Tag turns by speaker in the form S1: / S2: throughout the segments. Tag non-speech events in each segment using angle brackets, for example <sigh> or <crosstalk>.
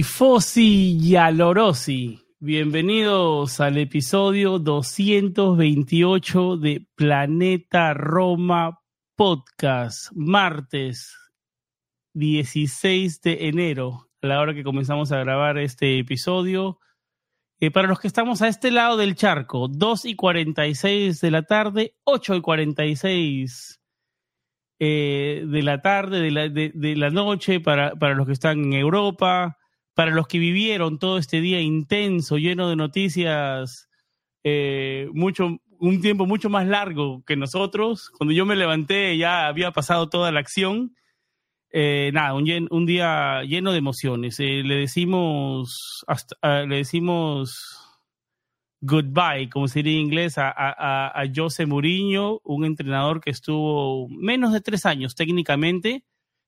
S1: Tifosi y alorosi. Bienvenidos al episodio 228 de Planeta Roma Podcast, martes 16 de enero, a la hora que comenzamos a grabar este episodio. Eh, para los que estamos a este lado del charco, 2 y 46 de la tarde, 8 y 46 eh, de la tarde, de la, de, la noche, para, para los que están en Europa, para los que vivieron todo este día intenso, lleno de noticias, eh, mucho, un tiempo mucho más largo que nosotros. Cuando yo me levanté ya había pasado toda la acción. Eh, nada, un, día lleno de emociones. le decimos, hasta, le decimos goodbye, como se diría en inglés, a, a, a José Mourinho, un entrenador que estuvo menos de tres años técnicamente,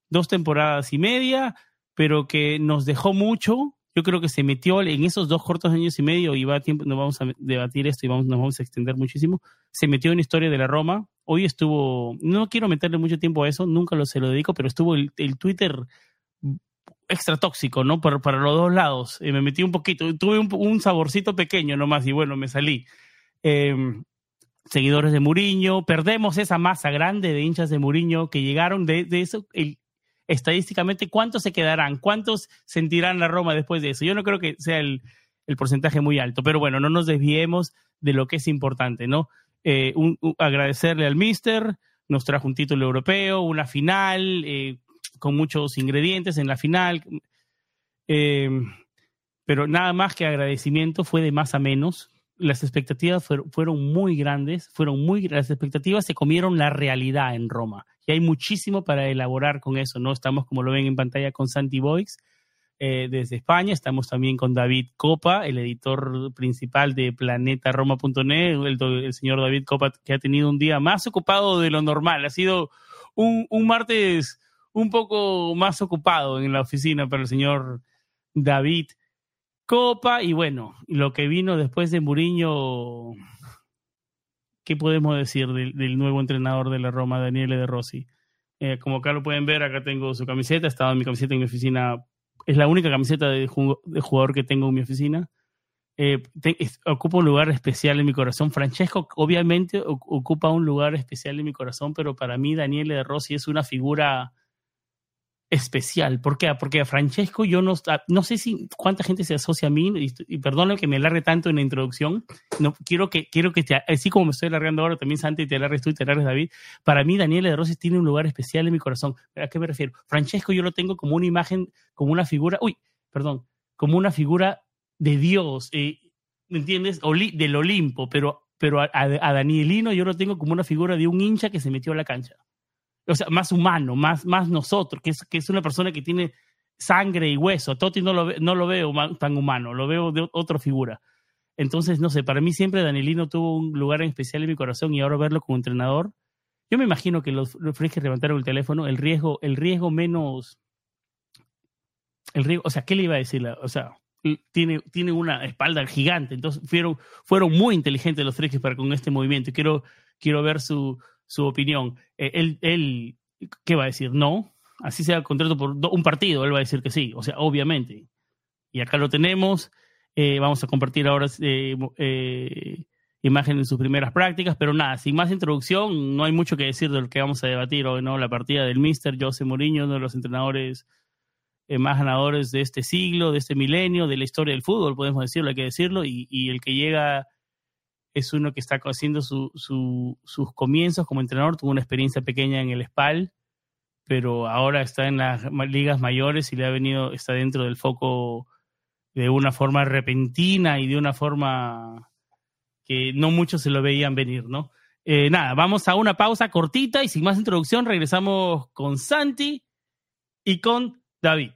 S1: dos temporadas y media, pero que nos dejó mucho. Yo creo que se metió en esos dos cortos años y medio, y va a tiempo, no vamos a debatir esto y vamos, nos vamos a extender muchísimo. Se metió en historia de la Roma. Hoy estuvo, no quiero meterle mucho tiempo a eso, nunca lo se lo dedico, pero estuvo el, el Twitter extra tóxico, ¿no? Para, para los dos lados. y me metí un poquito, tuve un, saborcito pequeño nomás y bueno, me salí. Em, seguidores de Muriño, perdemos esa masa grande de hinchas de Muriño que llegaron de, de eso. Estadísticamente, ¿cuántos se quedarán? ¿Cuántos sentirán la Roma después de eso? Yo no creo que sea el, porcentaje muy alto, pero bueno, no nos desviemos de lo que es importante, ¿no? Eh, agradecerle al Mister, nos trajo un título europeo, una final, eh, con muchos ingredientes en la final. Eh, pero nada más que agradecimiento fue de más a menos. Las expectativas fueron, muy grandes, fueron muy las expectativas se comieron la realidad en Roma. Y hay muchísimo para elaborar con eso, ¿no? Estamos, como lo ven en pantalla, con Santi Boix eh, desde España. Estamos también con David Copa, el editor principal de planetaroma.net, el, el señor David Copa, que ha tenido un día más ocupado de lo normal. Ha sido un, un martes un poco más ocupado en la oficina para el señor David Copa. Y bueno, lo que vino después de Muriño, ¿qué podemos decir del, nuevo entrenador de la Roma, Daniele De Rossi? Eh, como acá lo pueden ver, acá tengo su camiseta, estaba mi camiseta en mi oficina. Es la única camiseta de, jugador que tengo en mi oficina. Eh, ocupa un lugar especial en mi corazón. Francesco obviamente ocupa un lugar especial en mi corazón, pero para mí Daniele De Rossi es una figura especial. ¿Por qué? Porque a Francesco yo no, no sé si cuánta gente se asocia a mí, y, y que me alargue tanto en la introducción, no, quiero que, quiero que te, así como me estoy alargando ahora, también Santi, te alargues tú y te alargues David, para mí Daniel de Rossi tiene un lugar especial en mi corazón. ¿A qué me refiero? Francesco yo lo tengo como una imagen, como una figura, uy, perdón, como una figura de Dios, eh, ¿me entiendes? del Olimpo, pero, pero a, a Danielino yo lo tengo como una figura de un hincha que se metió a la cancha o sea, más humano, más, más nosotros, que es, que es una persona que tiene sangre y hueso. Totti no lo, no lo veo tan humano, lo veo de otra figura. Entonces, no sé, para mí siempre Danielino tuvo un lugar en especial en mi corazón y ahora verlo como entrenador, yo me imagino que los, los levantaron el teléfono, el riesgo, el riesgo menos, el riesgo, o sea, ¿qué le iba a decir? O sea, tiene, tiene una espalda gigante, entonces fueron, fueron muy inteligentes los Fresques para con este movimiento. Quiero, quiero ver su, su opinión. Eh, él, él, ¿qué va a decir? No. Así sea contrato por un partido, él va a decir que sí. O sea, obviamente. Y acá lo tenemos. Eh, vamos a compartir ahora eh, imágenes de sus primeras prácticas, pero nada, sin más introducción, no hay mucho que decir de lo que vamos a debatir hoy, ¿no? La partida del Mister José Mourinho, uno de los entrenadores más ganadores de este siglo, de este milenio, de la historia del fútbol, podemos decirlo, hay que decirlo, y el que llega es uno que está haciendo sus comienzos como entrenador, tuvo una experiencia pequeña en el SPAL, pero ahora está en las ligas mayores y le ha venido, está dentro del foco de una forma repentina y de una forma que no muchos se lo veían venir, ¿no? Eh, nada, vamos a una pausa cortita y sin más introducción regresamos con Santi y con David.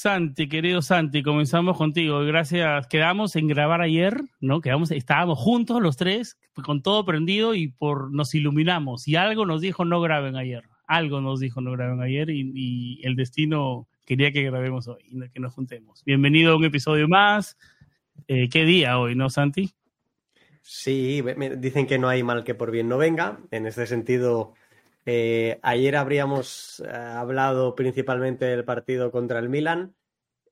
S1: Santi, querido Santi, comenzamos contigo. Gracias. Quedamos en grabar ayer, ¿no? Quedamos, estábamos juntos los tres, con todo prendido y por nos iluminamos. Y algo nos dijo no graben ayer. Algo nos dijo no graben ayer y, el destino quería que grabemos hoy, que nos juntemos. Bienvenido a un episodio más. Eh, ¿Qué día hoy, no, Santi?
S2: Sí, dicen que no hay mal que por bien no venga. En este sentido, eh, ayer habríamos eh, hablado principalmente del partido contra el Milan,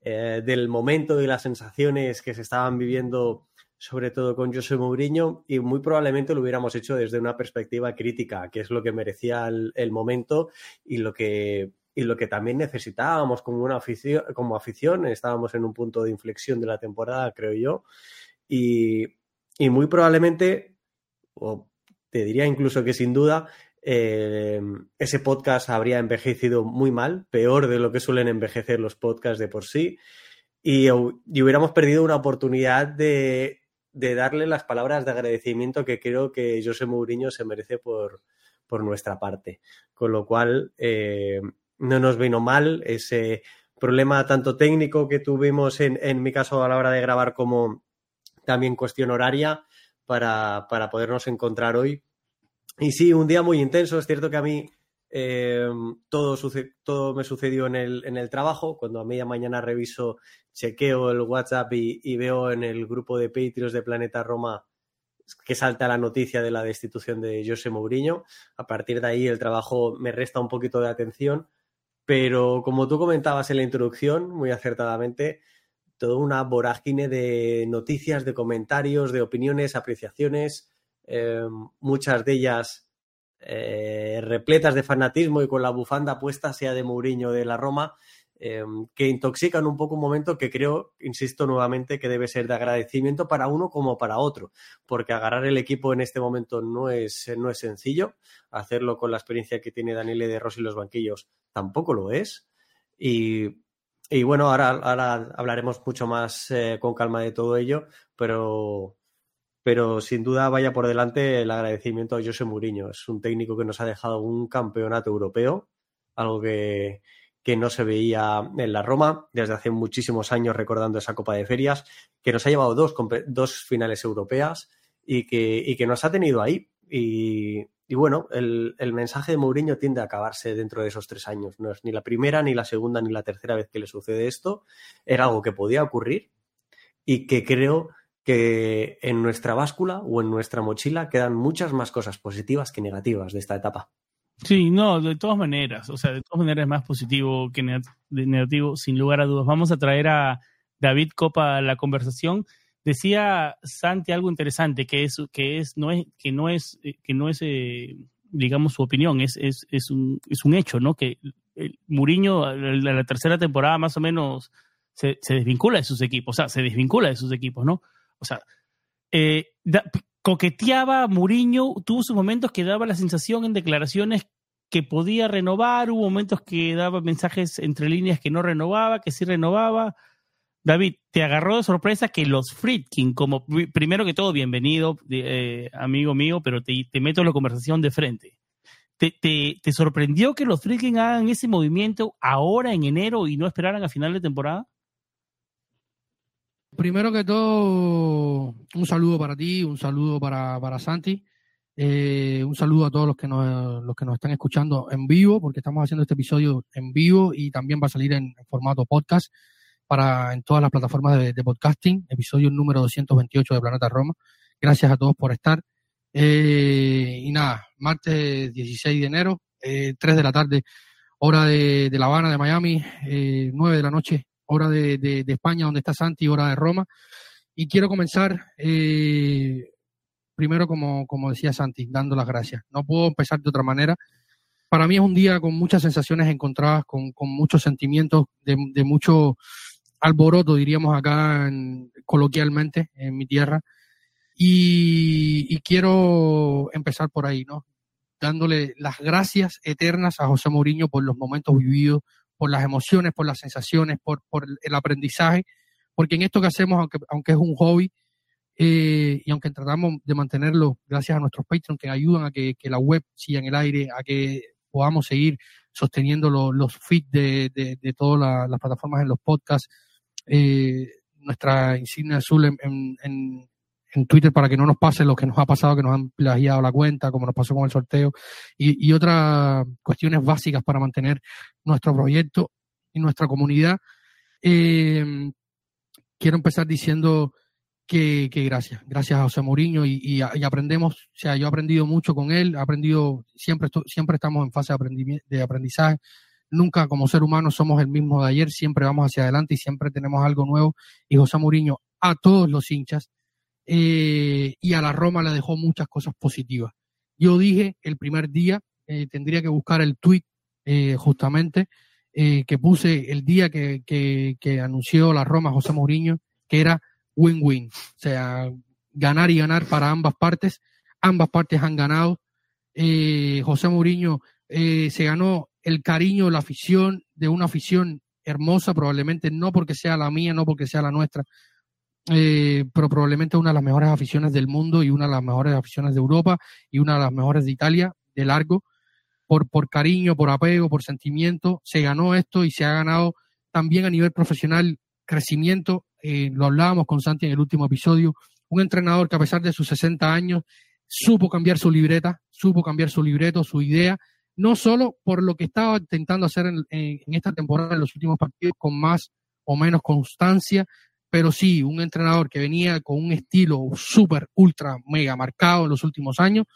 S2: eh, del momento y las sensaciones que se estaban viviendo, sobre todo con José Mourinho, y muy probablemente lo hubiéramos hecho desde una perspectiva crítica, que es lo que merecía el, momento y lo que y lo que también necesitábamos como una afición, como afición, estábamos en un punto de inflexión de la temporada, creo yo, y, y muy probablemente, o te diría incluso que sin duda, eh, ese podcast habría envejecido muy mal, peor de lo que suelen envejecer los podcasts de por sí, y, hubiéramos perdido una oportunidad de, darle las palabras de agradecimiento que creo que José Mourinho se merece por, nuestra parte. Con lo cual, eh, no nos vino mal ese problema tanto técnico que tuvimos en, en, mi caso a la hora de grabar como también cuestión horaria para, para podernos encontrar hoy y sí, un día muy intenso. Es cierto que a mí eh, todo, me sucedió en el, trabajo. Cuando a media mañana reviso, chequeo el WhatsApp y, veo en el grupo de Patreons de Planeta Roma que salta la noticia de la destitución de José Mourinho. A partir de ahí el trabajo me resta un poquito de atención. Pero como tú comentabas en la introducción, muy acertadamente, toda una vorágine de noticias, de comentarios, de opiniones, apreciaciones eh, muchas de ellas eh, repletas de fanatismo y con la bufanda puesta, sea de Mourinho de la Roma, eh, que intoxican un poco un momento que creo, insisto nuevamente, que debe ser de agradecimiento para uno como para otro, porque agarrar el equipo en este momento no es, no es sencillo, hacerlo con la experiencia que tiene Daniele de Rossi y los banquillos tampoco lo es. Y, bueno, ahora, ahora hablaremos mucho más con calma de todo ello, pero pero sin duda vaya por delante el agradecimiento a José Mourinho. Es un técnico que nos ha dejado un campeonato europeo, algo que, no se veía en la Roma desde hace muchísimos años recordando esa Copa de Ferias, que nos ha llevado dos, dos finales europeas y que, que nos ha tenido ahí. Y, bueno, el, el, mensaje de Mourinho tiende a acabarse dentro de esos tres años. No es ni la primera, ni la segunda, ni la tercera vez que le sucede esto. Era algo que podía ocurrir y que creo que en nuestra báscula o en nuestra mochila quedan muchas más cosas positivas que negativas de esta etapa.
S1: Sí, no, de todas maneras, o sea, de todas maneras es más positivo que negativo, sin lugar a dudas. Vamos a traer a David Copa a la conversación. Decía Santi algo interesante, que es, que es, no es, que no es, que no es, eh, digamos, su opinión, es, es, es, un, es un hecho, ¿no? Que el Muriño, la, la tercera temporada más o menos se, se desvincula de sus equipos, o sea, se desvincula de sus equipos, ¿no? O sea, eh, coqueteaba Muriño, tuvo sus momentos que daba la sensación en declaraciones que podía renovar, hubo momentos que daba mensajes entre líneas que no renovaba, que sí renovaba. David, te agarró de sorpresa que los Friedkin, como primero que todo, bienvenido, eh, amigo mío, pero te, meto en la conversación de frente. ¿Te, te sorprendió que los Friedkin hagan ese movimiento ahora en enero y no esperaran a final de temporada?
S3: Primero que todo, un saludo para ti, un saludo para, para Santi, eh, un saludo a todos los que, nos, los que nos están escuchando en vivo, porque estamos haciendo este episodio en vivo y también va a salir en, formato podcast. para en todas las plataformas de, podcasting, episodio número 228 de Planeta Roma. Gracias a todos por estar. Eh, y nada, martes 16 de enero, eh, 3 de la tarde, hora de, La Habana, de Miami, eh, 9 de la noche, hora de, de, España, donde está Santi, hora de Roma. Y quiero comenzar, eh, primero, como, como decía Santi, dando las gracias. No puedo empezar de otra manera. Para mí es un día con muchas sensaciones encontradas, con, con muchos sentimientos de, de mucho alboroto, diríamos acá coloquialmente en mi tierra. Y, quiero empezar por ahí, ¿no? Dándole las gracias eternas a José Mourinho por los momentos vividos, por las emociones, por las sensaciones, por, por el aprendizaje, porque en esto que hacemos, aunque, aunque es un hobby, eh, y aunque tratamos de mantenerlo gracias a nuestros Patreon que ayudan a que, la web siga en el aire, a que podamos seguir sosteniendo los feeds de, de, todas las plataformas en los podcasts, eh, nuestra insignia azul en, en, en, Twitter para que no nos pase lo que nos ha pasado, que nos han plagiado la cuenta, como nos pasó con el sorteo, y, y otras cuestiones básicas para mantener nuestro proyecto y nuestra comunidad. Eh, quiero empezar diciendo que, que, gracias, gracias a José Mourinho y, y, aprendemos, o sea, yo he aprendido mucho con él, he aprendido, siempre, siempre estamos en fase de aprendizaje, nunca como ser humano somos el mismo de ayer, siempre vamos hacia adelante y siempre tenemos algo nuevo. Y José Mourinho a todos los hinchas eh, y a la Roma le dejó muchas cosas positivas. Yo dije el primer día, eh, tendría que buscar el tweet eh, justamente que puse el día que, que, anunció la Roma José Mourinho, que era win-win, o sea, ganar y ganar para ambas partes. Ambas partes han ganado. José Mourinho se ganó el cariño, la afición de una afición hermosa, probablemente no porque sea la mía, no porque sea la nuestra, eh, pero probablemente una de las mejores aficiones del mundo y una de las mejores aficiones de Europa y una de las mejores de Italia, de largo, por, por cariño, por apego, por sentimiento, se ganó esto y se ha ganado también a nivel profesional crecimiento, eh, lo hablábamos con Santi en el último episodio, un entrenador que a pesar de sus 60 años supo cambiar su libreta, supo cambiar su libreto, su idea, no solo por lo que estaba intentando hacer en, esta temporada, en los últimos partidos, con más o menos constancia, pero sí, un entrenador que venía con un estilo súper, ultra, mega marcado en los últimos años,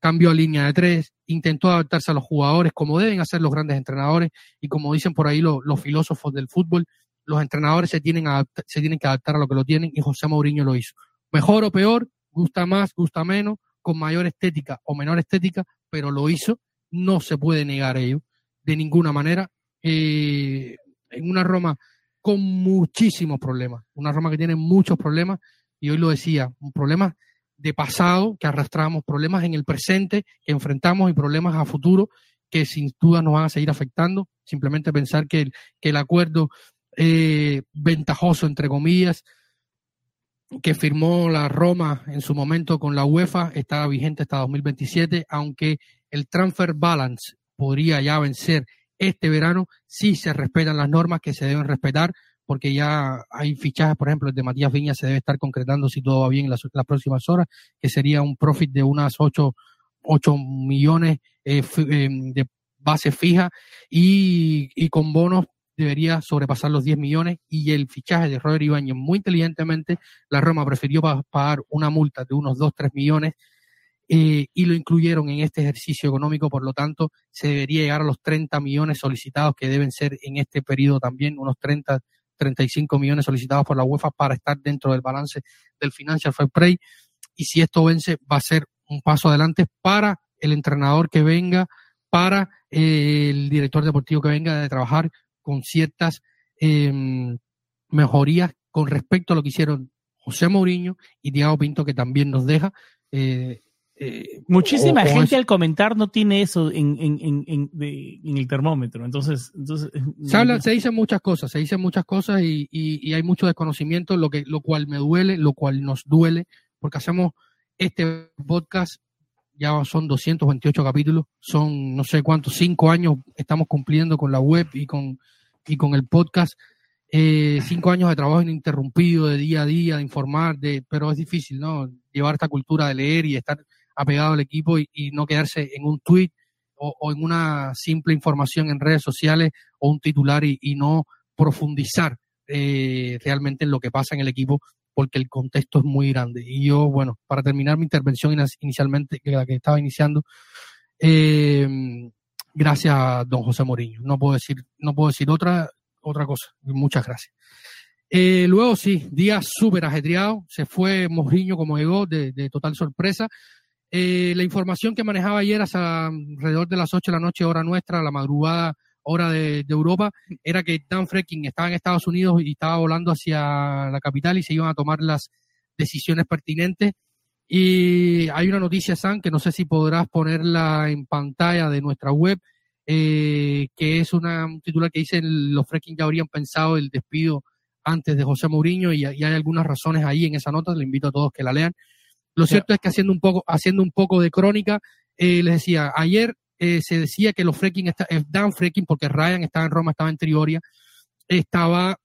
S3: cambió a línea de tres, intentó adaptarse a los jugadores como deben hacer los grandes entrenadores y como dicen por ahí los, filósofos del fútbol, los entrenadores se tienen, se tienen que adaptar a lo que lo tienen y José Mourinho lo hizo. Mejor o peor, gusta más, gusta menos, con mayor estética o menor estética, pero lo hizo no se puede negar ello de ninguna manera. Eh, en una Roma con muchísimos problemas, una Roma que tiene muchos problemas, y hoy lo decía, un problema de pasado que arrastramos, problemas en el presente que enfrentamos y problemas a futuro que sin duda nos van a seguir afectando. Simplemente pensar que el, que el acuerdo eh, ventajoso, entre comillas, que firmó la Roma en su momento con la UEFA está vigente hasta 2027, aunque el transfer balance podría ya vencer este verano si se respetan las normas que se deben respetar, porque ya hay fichajes, por ejemplo, el de Matías Viña se debe estar concretando si todo va bien en las, próximas horas, que sería un profit de unas 8, 8 millones eh, eh, de base fija y, y con bonos debería sobrepasar los 10 millones y el fichaje de Robert Ibáñez muy inteligentemente, la Roma prefirió pagar una multa de unos 2-3 millones eh, y lo incluyeron en este ejercicio económico, por lo tanto se debería llegar a los 30 millones solicitados que deben ser en este periodo también, unos 30, 35 millones solicitados por la UEFA para estar dentro del balance del Financial Fair Play y si esto vence va a ser un paso adelante para el entrenador que venga, para eh, el director deportivo que venga de trabajar con ciertas em, mejorías con respecto a lo que hicieron José Mourinho y Diego Pinto, que también nos deja. Eh,
S1: eh, Muchísima gente al comentar no tiene eso en, el termómetro, entonces... entonces
S3: se, habla, se dicen muchas cosas, se dicen muchas cosas y, hay mucho desconocimiento, lo, que, lo cual me duele, lo cual nos duele, porque hacemos este podcast ya son 228 capítulos, son no sé cuántos, cinco años estamos cumpliendo con la web y con y con el podcast. Eh, cinco años de trabajo ininterrumpido, de día a día, de informar, de, pero es difícil, ¿no? Llevar esta cultura de leer y estar apegado al equipo y, no quedarse en un tweet o, en una simple información en redes sociales o un titular y, no profundizar eh, realmente en lo que pasa en el equipo porque el contexto es muy grande. Y yo, bueno, para terminar mi intervención inicialmente, que la que estaba iniciando, eh, gracias a don José Mourinho. No puedo decir, no puedo decir otra, otra cosa. Muchas gracias. Eh, luego sí, día súper ajetreado. Se fue Mourinho como llegó, de total sorpresa. Eh, la información que manejaba ayer hasta alrededor de las 8 de la noche, hora nuestra, la madrugada, hora de, Europa, era que Dan Frecking estaba en Estados Unidos y estaba volando hacia la capital y se iban a tomar las decisiones pertinentes. Y hay una noticia, Sam, que no sé si podrás ponerla en pantalla de nuestra web, eh, que es una, un titular que dice los Frecking ya habrían pensado el despido antes de José Mourinho y, hay algunas razones ahí en esa nota, les invito a todos que la lean. Lo cierto es que haciendo un poco, haciendo un poco de crónica, eh, les decía, ayer eh, se decía que los Freaking, eh, Dan Freaking, porque Ryan estaba en Roma, estaba en Trioria, estaba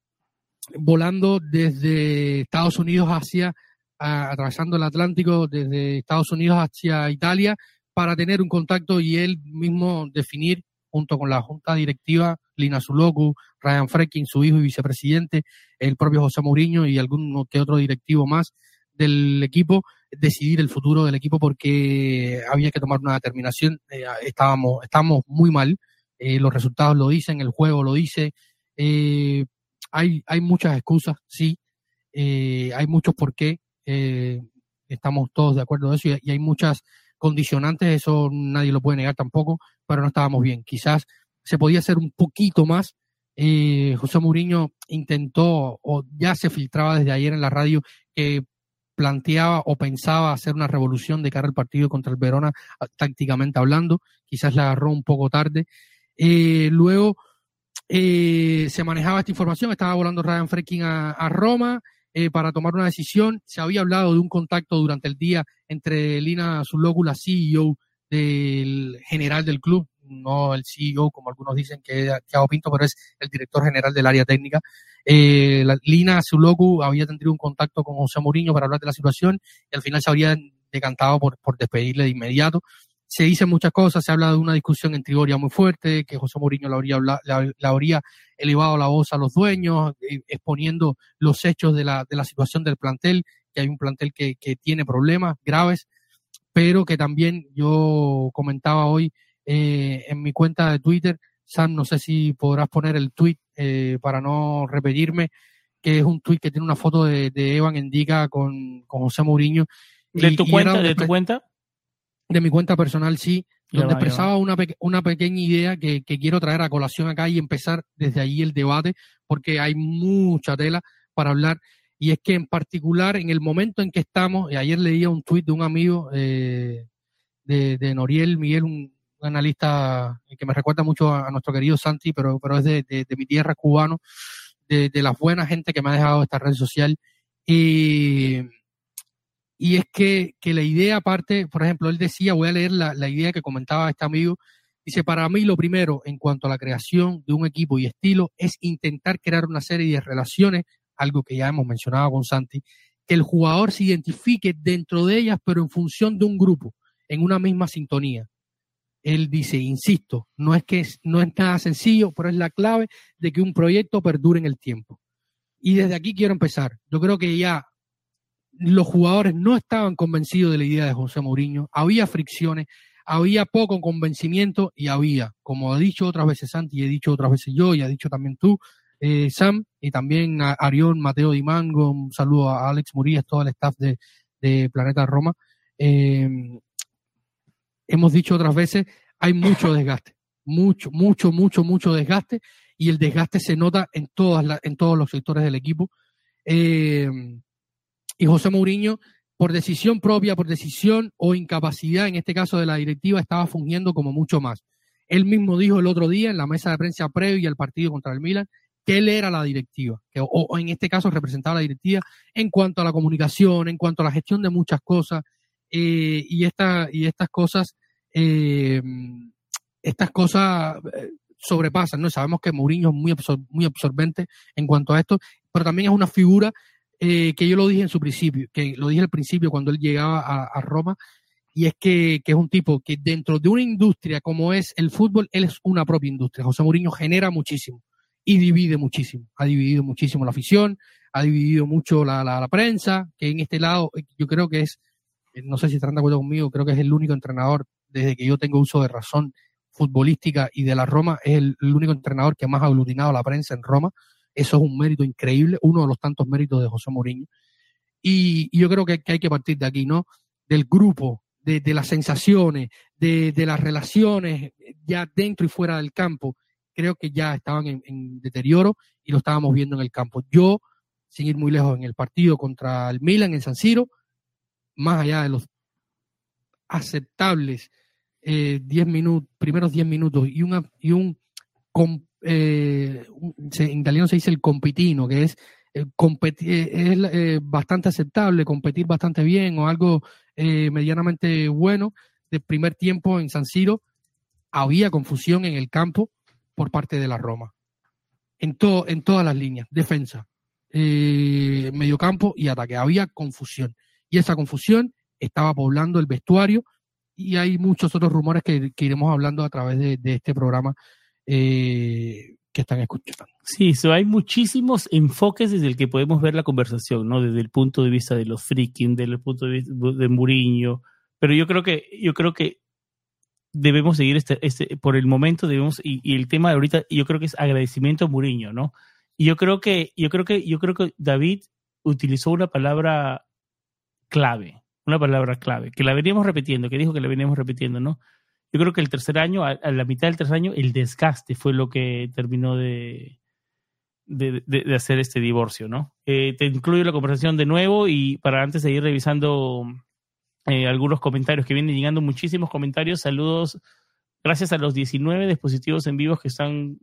S3: volando desde Estados Unidos hacia, atravesando el Atlántico, desde Estados Unidos hacia Italia, para tener un contacto y él mismo definir, junto con la junta directiva, Lina Zuloku, Ryan Freaking, su hijo y vicepresidente, el propio José Mourinho y algún que otro directivo más del equipo, decidir el futuro del equipo porque había que tomar una determinación. Eh, estábamos, estábamos muy mal, eh, los resultados lo dicen, el juego lo dice. Eh, hay, hay muchas excusas, sí, hay muchos por qué, estamos todos de acuerdo en eso y, hay muchas condicionantes, eso nadie lo puede negar tampoco, pero no estábamos bien. Quizás se podía hacer un poquito más. José Mourinho intentó, o ya se filtraba desde ayer en la radio, que planteaba o pensaba hacer una revolución de cara al partido contra el Verona, ah, tácticamente hablando, quizás la agarró un poco tarde. Eh, luego eh, se manejaba esta información, estaba volando Ryan Freking a, Roma eh, para tomar una decisión. Se había hablado de un contacto durante el día entre Lina Zulogu, la CEO del general del club, no el CEO, como algunos dicen que es Thiago Pinto, pero es el director general del área técnica. Eh, la, Lina Zuloku había tenido un contacto con José Mourinho para hablar de la situación y al final se habría decantado por, por despedirle de inmediato. Se dicen muchas cosas, se habla de una discusión en Trigoria muy fuerte, que José Mourinho le habría, le, habría elevado la voz a los dueños, eh, exponiendo los hechos de la, de la situación del plantel, que hay un plantel que, que tiene problemas graves, pero que también yo comentaba hoy eh, en mi cuenta de Twitter. Sam, no sé si podrás poner el tweet eh, para no repetirme, que es un tweet que tiene una foto de, Evan Endica con, con José Mourinho.
S1: ¿De tu cuenta? ¿De tu cuenta?
S3: De mi cuenta personal, sí, donde expresaba una, una pequeña idea que, que quiero traer a colación acá y empezar desde ahí el debate, porque hay mucha tela para hablar y es que en particular en el momento en que estamos, y ayer leía un tuit de un amigo eh, de, de, Noriel Miguel, un, analista que me recuerda mucho a, nuestro querido Santi, pero, pero es de, mi tierra cubano, de, de, la buena gente que me ha dejado esta red social. Y, y es que, que la idea aparte, por ejemplo, él decía, voy a leer la, la idea que comentaba este amigo, dice, para mí lo primero en cuanto a la creación de un equipo y estilo es intentar crear una serie de relaciones, algo que ya hemos mencionado con Santi, que el jugador se identifique dentro de ellas, pero en función de un grupo, en una misma sintonía él dice, insisto, no es que no es nada sencillo, pero es la clave de que un proyecto perdure en el tiempo. Y desde aquí quiero empezar. Yo creo que ya los jugadores no estaban convencidos de la idea de José Mourinho, había fricciones, había poco convencimiento y había, como ha dicho otras veces Santi y he dicho otras veces yo y ha dicho también tú, eh, Sam, y también a Arión, Mateo Dimango, un saludo a Alex Murillas, todo el staff de, Planeta Roma. Eh, hemos dicho otras veces, hay mucho desgaste, mucho, mucho, mucho, mucho desgaste y el desgaste se nota en, todas en todos los sectores del equipo. Eh, y José Mourinho, por decisión propia, por decisión o incapacidad, en este caso de la directiva, estaba fungiendo como mucho más. Él mismo dijo el otro día en la mesa de prensa previa al partido contra el Milan que él era la directiva, que, o, en este caso representaba la directiva en cuanto a la comunicación, en cuanto a la gestión de muchas cosas, eh, y, esta, y estas cosas, eh, estas cosas eh, sobrepasan, ¿no? Sabemos que Mourinho es muy, muy absorbente en cuanto a esto, pero también es una figura que yo lo dije en su principio, que lo dije al principio cuando él llegaba a, Roma, y es que, es un tipo que dentro de una industria como es el fútbol, él es una propia industria. José Mourinho genera muchísimo y divide muchísimo, ha dividido muchísimo la afición, ha dividido mucho la, la, prensa, que en este lado yo creo que es, no sé si estarán de acuerdo conmigo, creo que es el único entrenador desde que yo tengo uso de razón futbolística y de la Roma, es el, único entrenador que más ha aglutinado a la prensa en Roma. Eso es un mérito increíble, uno de los tantos méritos de José Mourinho. Y, yo creo que, hay que partir de aquí, ¿no? Del grupo, de, las sensaciones, de, de, las relaciones ya dentro y fuera del campo. Creo que ya estaban en, en deterioro y lo estábamos viendo en el campo. Yo, sin ir muy lejos, en el partido contra el Milan en San Siro, más allá de los aceptables eh, minutos, primeros 10 minutos y, una, y un, eh, en italiano se dice el compitino, que es, eh, competir, es eh, bastante aceptable, competir bastante bien o algo medianamente bueno. De primer tiempo en San Siro había confusión en el campo por parte de la Roma. En, todo, en todas las líneas, defensa, mediocampo y ataque. Había confusión. Y esa confusión estaba poblando el vestuario y hay muchos otros rumores que, iremos hablando a través de, este programa eh, que están escuchando.
S1: Sí, hay muchísimos enfoques desde el que podemos ver la conversación, ¿no? Desde el punto de vista de los freaking, desde el punto de vista de Muriño, pero yo creo que yo creo que debemos seguir este, este por el momento debemos y, el tema de ahorita yo creo que es agradecimiento a Muriño, ¿no? Y yo creo que yo creo que yo creo que David utilizó una palabra clave una palabra clave, que la veníamos repitiendo, que dijo que la veníamos repitiendo, ¿no? Yo creo que el tercer año, a, la mitad del tercer año, el desgaste fue lo que terminó de, de, hacer este divorcio, ¿no? Eh, te incluyo la conversación de nuevo y para antes de ir revisando eh, algunos comentarios que vienen llegando, muchísimos comentarios, saludos, gracias a los 19 dispositivos en vivo que están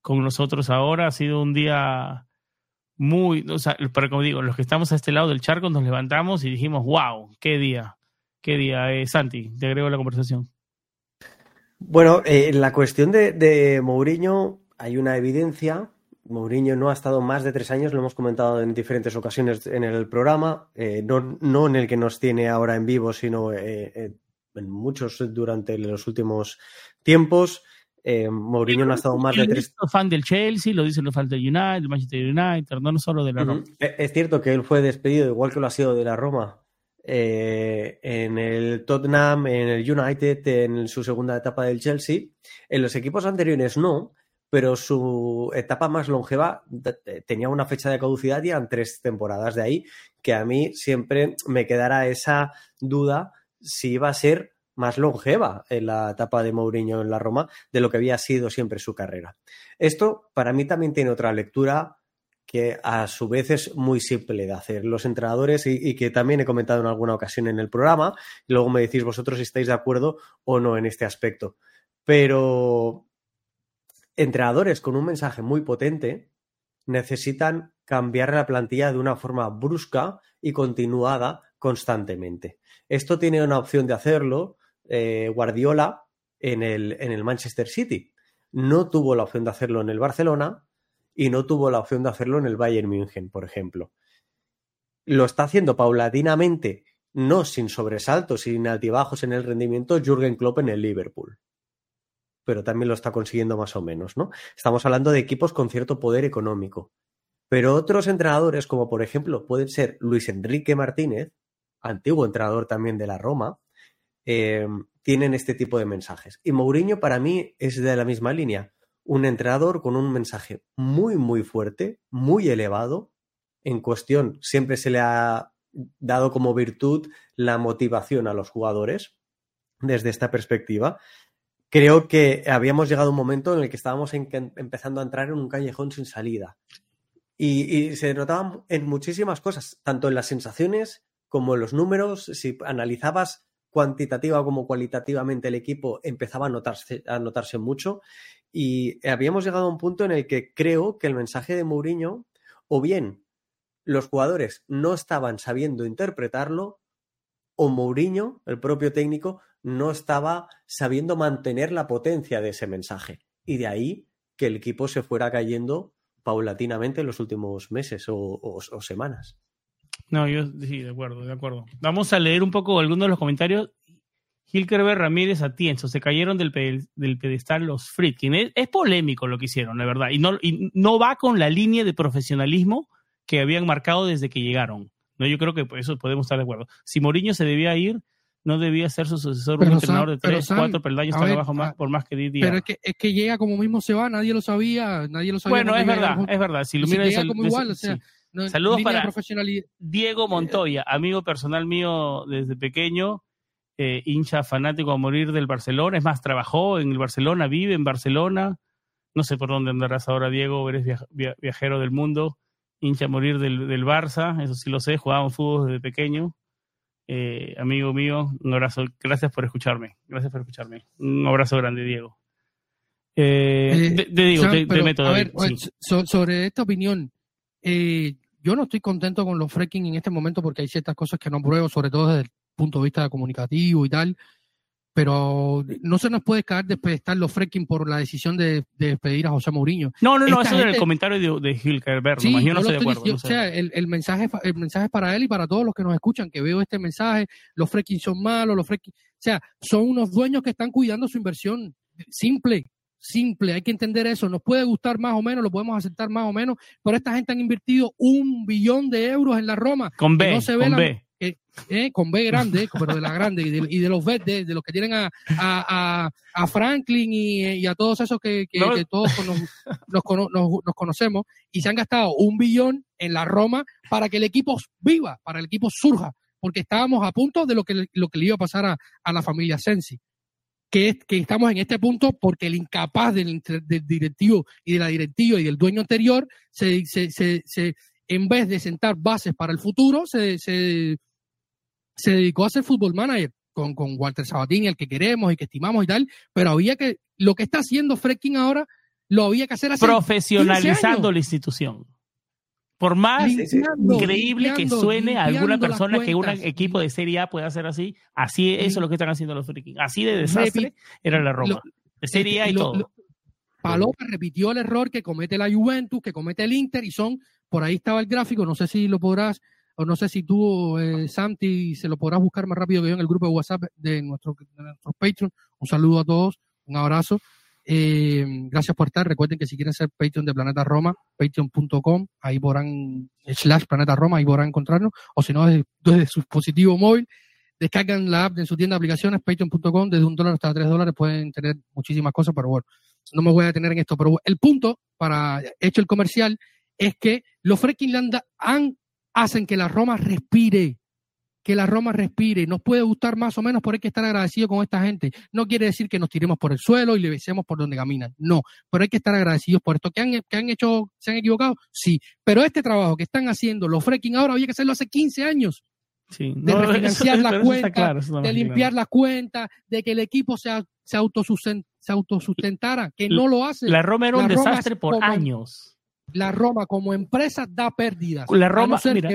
S1: con nosotros ahora, ha sido un día muy, o sea, pero como digo, los que estamos a este lado del charco nos levantamos y dijimos, wow, qué día, qué día. Eh, Santi, te agrego la conversación.
S2: Bueno, eh, en la cuestión de, de Mourinho hay una evidencia. Mourinho no ha estado más de tres años, lo hemos comentado en diferentes ocasiones en el programa, eh, no, no, en el que nos tiene ahora en vivo, sino en muchos durante los últimos tiempos. Eh, Mourinho no ha estado más de tres.
S1: fan del Chelsea, lo dicen los fans del United, Manchester United, no solo de la Roma.
S2: E, es cierto que él fue despedido, igual que lo ha sido de la Roma, eh, en el Tottenham, en el United, en su segunda etapa del Chelsea. En los equipos anteriores no, pero su etapa más longeva tenía una fecha de caducidad y eran tres temporadas de ahí, que a mí siempre me quedará esa duda si iba a ser más longeva en la etapa de Mourinho en la Roma de lo que había sido siempre su carrera. Esto para mí también tiene otra lectura que a su vez es muy simple de hacer. Los entrenadores, y, que también he comentado en alguna ocasión en el programa, y luego me decís vosotros si estáis de acuerdo o no en este aspecto. Pero entrenadores con un mensaje muy potente necesitan cambiar la plantilla de una forma brusca y continuada constantemente. Esto tiene una opción de hacerlo eh, Guardiola en el, Manchester City. No tuvo la opción de hacerlo en el Barcelona y no tuvo la opción de hacerlo en el Bayern München, por ejemplo. Lo está haciendo paulatinamente, no sin sobresaltos, sin altibajos en el rendimiento, Jürgen Klopp en el Liverpool. Pero también lo está consiguiendo más o menos, ¿no? Estamos hablando de equipos con cierto poder económico. Pero otros entrenadores, como por ejemplo pueden ser Luis Enrique Martínez, antiguo entrenador también de la Roma, eh, tienen este tipo de mensajes. Y Mourinho para mí es de la misma línea. Un entrenador con un mensaje muy, muy fuerte, muy elevado. En cuestión, siempre se le ha dado como virtud la motivación a los jugadores desde esta perspectiva. Creo que habíamos llegado a un momento en el que estábamos empezando a entrar en un callejón sin salida. Y, y se notaban en muchísimas cosas, tanto en las sensaciones como en los números. Si analizabas cuantitativa como cualitativamente el equipo empezaba a notarse, a notarse mucho y habíamos llegado a un punto en el que creo que el mensaje de Mourinho, o bien los jugadores no estaban sabiendo interpretarlo, o Mourinho, el propio técnico, no estaba sabiendo mantener la potencia de ese mensaje. Y de ahí que el equipo se fuera cayendo paulatinamente en los últimos meses o semanas.
S1: No, yo sí, de acuerdo, de acuerdo. Vamos a leer un poco algunos de los comentarios Hilkerber Ramírez Atienzo, se cayeron del, del pedestal los Friedkin. Es, polémico lo que hicieron, la verdad, y no, y no va con la línea de profesionalismo que habían marcado desde que llegaron. No, yo creo que por eso podemos estar de acuerdo. Si Mourinho se debía ir, no debía ser su sucesor un entrenador de tres, cuatro peldaños abajo más, por más que diga.
S3: Pero es que, es que llega como mismo se va, nadie lo sabía, nadie lo sabía.
S1: Bueno, es verdad, es verdad. Si lo mira como igual, o sea, Saludos para Diego Montoya, amigo personal mío desde pequeño, eh, hincha fanático a morir del Barcelona. Es más, trabajó en el Barcelona, vive en Barcelona. No sé por dónde andarás ahora, Diego, eres viajero del mundo, hincha a morir del, del Barça, eso sí lo sé, jugábamos fútbol desde pequeño. Eh, amigo mío, un abrazo, gracias por escucharme, gracias por escucharme. Un abrazo grande, Diego.
S3: Eh, te, digo, te, meto, a ver, sobre esta opinión, eh, yo no estoy contento con los fracking en este momento porque hay ciertas cosas que no pruebo, sobre todo desde el punto de vista comunicativo y tal. Pero no se nos puede caer de estar los fracking por la decisión de, despedir a José Mourinho.
S1: No, no, no, eso es el comentario de, de Hilkerberg. Sí, yo no, estoy de acuerdo.
S3: o sea, el, mensaje, el mensaje es para él y para todos los que nos escuchan, que veo este mensaje, los fracking son malos, los fracking... O sea, son unos dueños que están cuidando su inversión. Simple, simple, hay que entender eso. Nos puede gustar más o menos, lo podemos aceptar más o menos, pero esta gente han invertido un billón de euros en la Roma.
S1: Con B, no se ve con B.
S3: Eh, con B grande, pero de la grande, y de, los verdes, de los que tienen a, a, a Franklin y, a todos esos que, todos nos, nos, conocemos, y se han gastado un billón en la Roma para que el equipo viva, para que el equipo surja, porque estábamos a punto de lo que, lo que le iba a pasar a, a la familia Sensi que, que estamos en este punto porque el incapaz del, directivo y de la directiva y del dueño anterior, se, en vez de sentar bases para el futuro, se, se, dedicó a ser fútbol manager con, con Walter Sabatini, el que queremos y que estimamos y tal, pero había que, lo que está haciendo Fredkin ahora, lo había que hacer así.
S1: Profesionalizando la institución. Por más increíble que suene a alguna persona que un equipo de Serie A pueda hacer así, así eso es lo que están haciendo los Freaking. Así de desastre era la Roma. de Serie A y todo.
S3: Paloma repitió el error que comete la Juventus, que comete el Inter, y son, por ahí estaba el gráfico, no sé si lo podrás, o no sé si tú, eh, Santi, se lo podrás buscar más rápido que yo en el grupo de WhatsApp de nuestro, de nuestro Patreon. Un saludo a todos, un abrazo. Eh, gracias por estar. Recuerden que si quieren ser Patreon de Planeta Roma, patreon.com, ahí podrán, slash Planeta Roma, ahí podrán encontrarnos. O si no, desde, su dispositivo móvil, descargan la app en su tienda de aplicaciones, patreon.com, desde un dólar hasta tres dólares pueden tener muchísimas cosas, pero bueno, no me voy a detener en esto. Pero el punto, para hecho el comercial, es que los Freaking han, hacen que la Roma respire que la Roma respire. Nos puede gustar más o menos, pero hay que estar agradecido con esta gente. No quiere decir que nos tiremos por el suelo y le besemos por donde caminan. No, pero hay que estar agradecidos por esto. ¿Que han, que han hecho, se han equivocado? Sí. Pero este trabajo que están haciendo los freaking ahora había que hacerlo hace 15 años. Sí, de refinanciar la cuenta, de limpiar la cuenta, de que el equipo se, se, se autosustentara, que no lo hace.
S1: La Roma era un desastre por años.
S3: La Roma como empresa da pérdidas.
S1: La Roma, mira,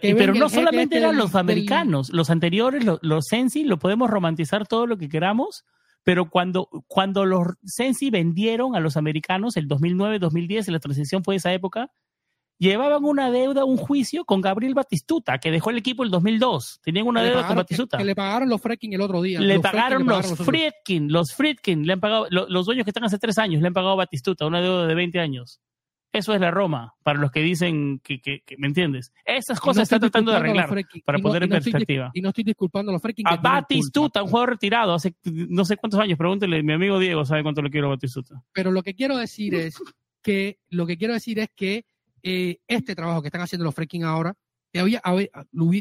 S1: pero no solamente eran los americanos, los anteriores, los, Sensi, lo podemos romantizar todo lo que queramos, pero cuando, cuando los Sensi vendieron a los americanos, el 2009-2010, la transición fue esa época, llevaban una deuda, un juicio con Gabriel Batistuta, que dejó el equipo el 2002. Tenían una deuda con Batistuta.
S3: Que, le pagaron los Fredkin el otro día.
S1: Le pagaron los Friedkin, los Friedkin, le han pagado, los, dueños que están hace tres años, le han pagado a Batistuta, una deuda de 20 años. Eso es la Roma, para los que dicen que, que, ¿me entiendes? Esas cosas está tratando de arreglar para poner en perspectiva.
S3: y no estoy disculpando a los
S1: A Batistuta, un jugador retirado hace no sé cuántos años, pregúntele, mi amigo Diego sabe cuánto le quiero a Batistuta.
S3: Pero lo que quiero decir es que, lo que quiero decir es que eh, este trabajo que están haciendo los freaking ahora había,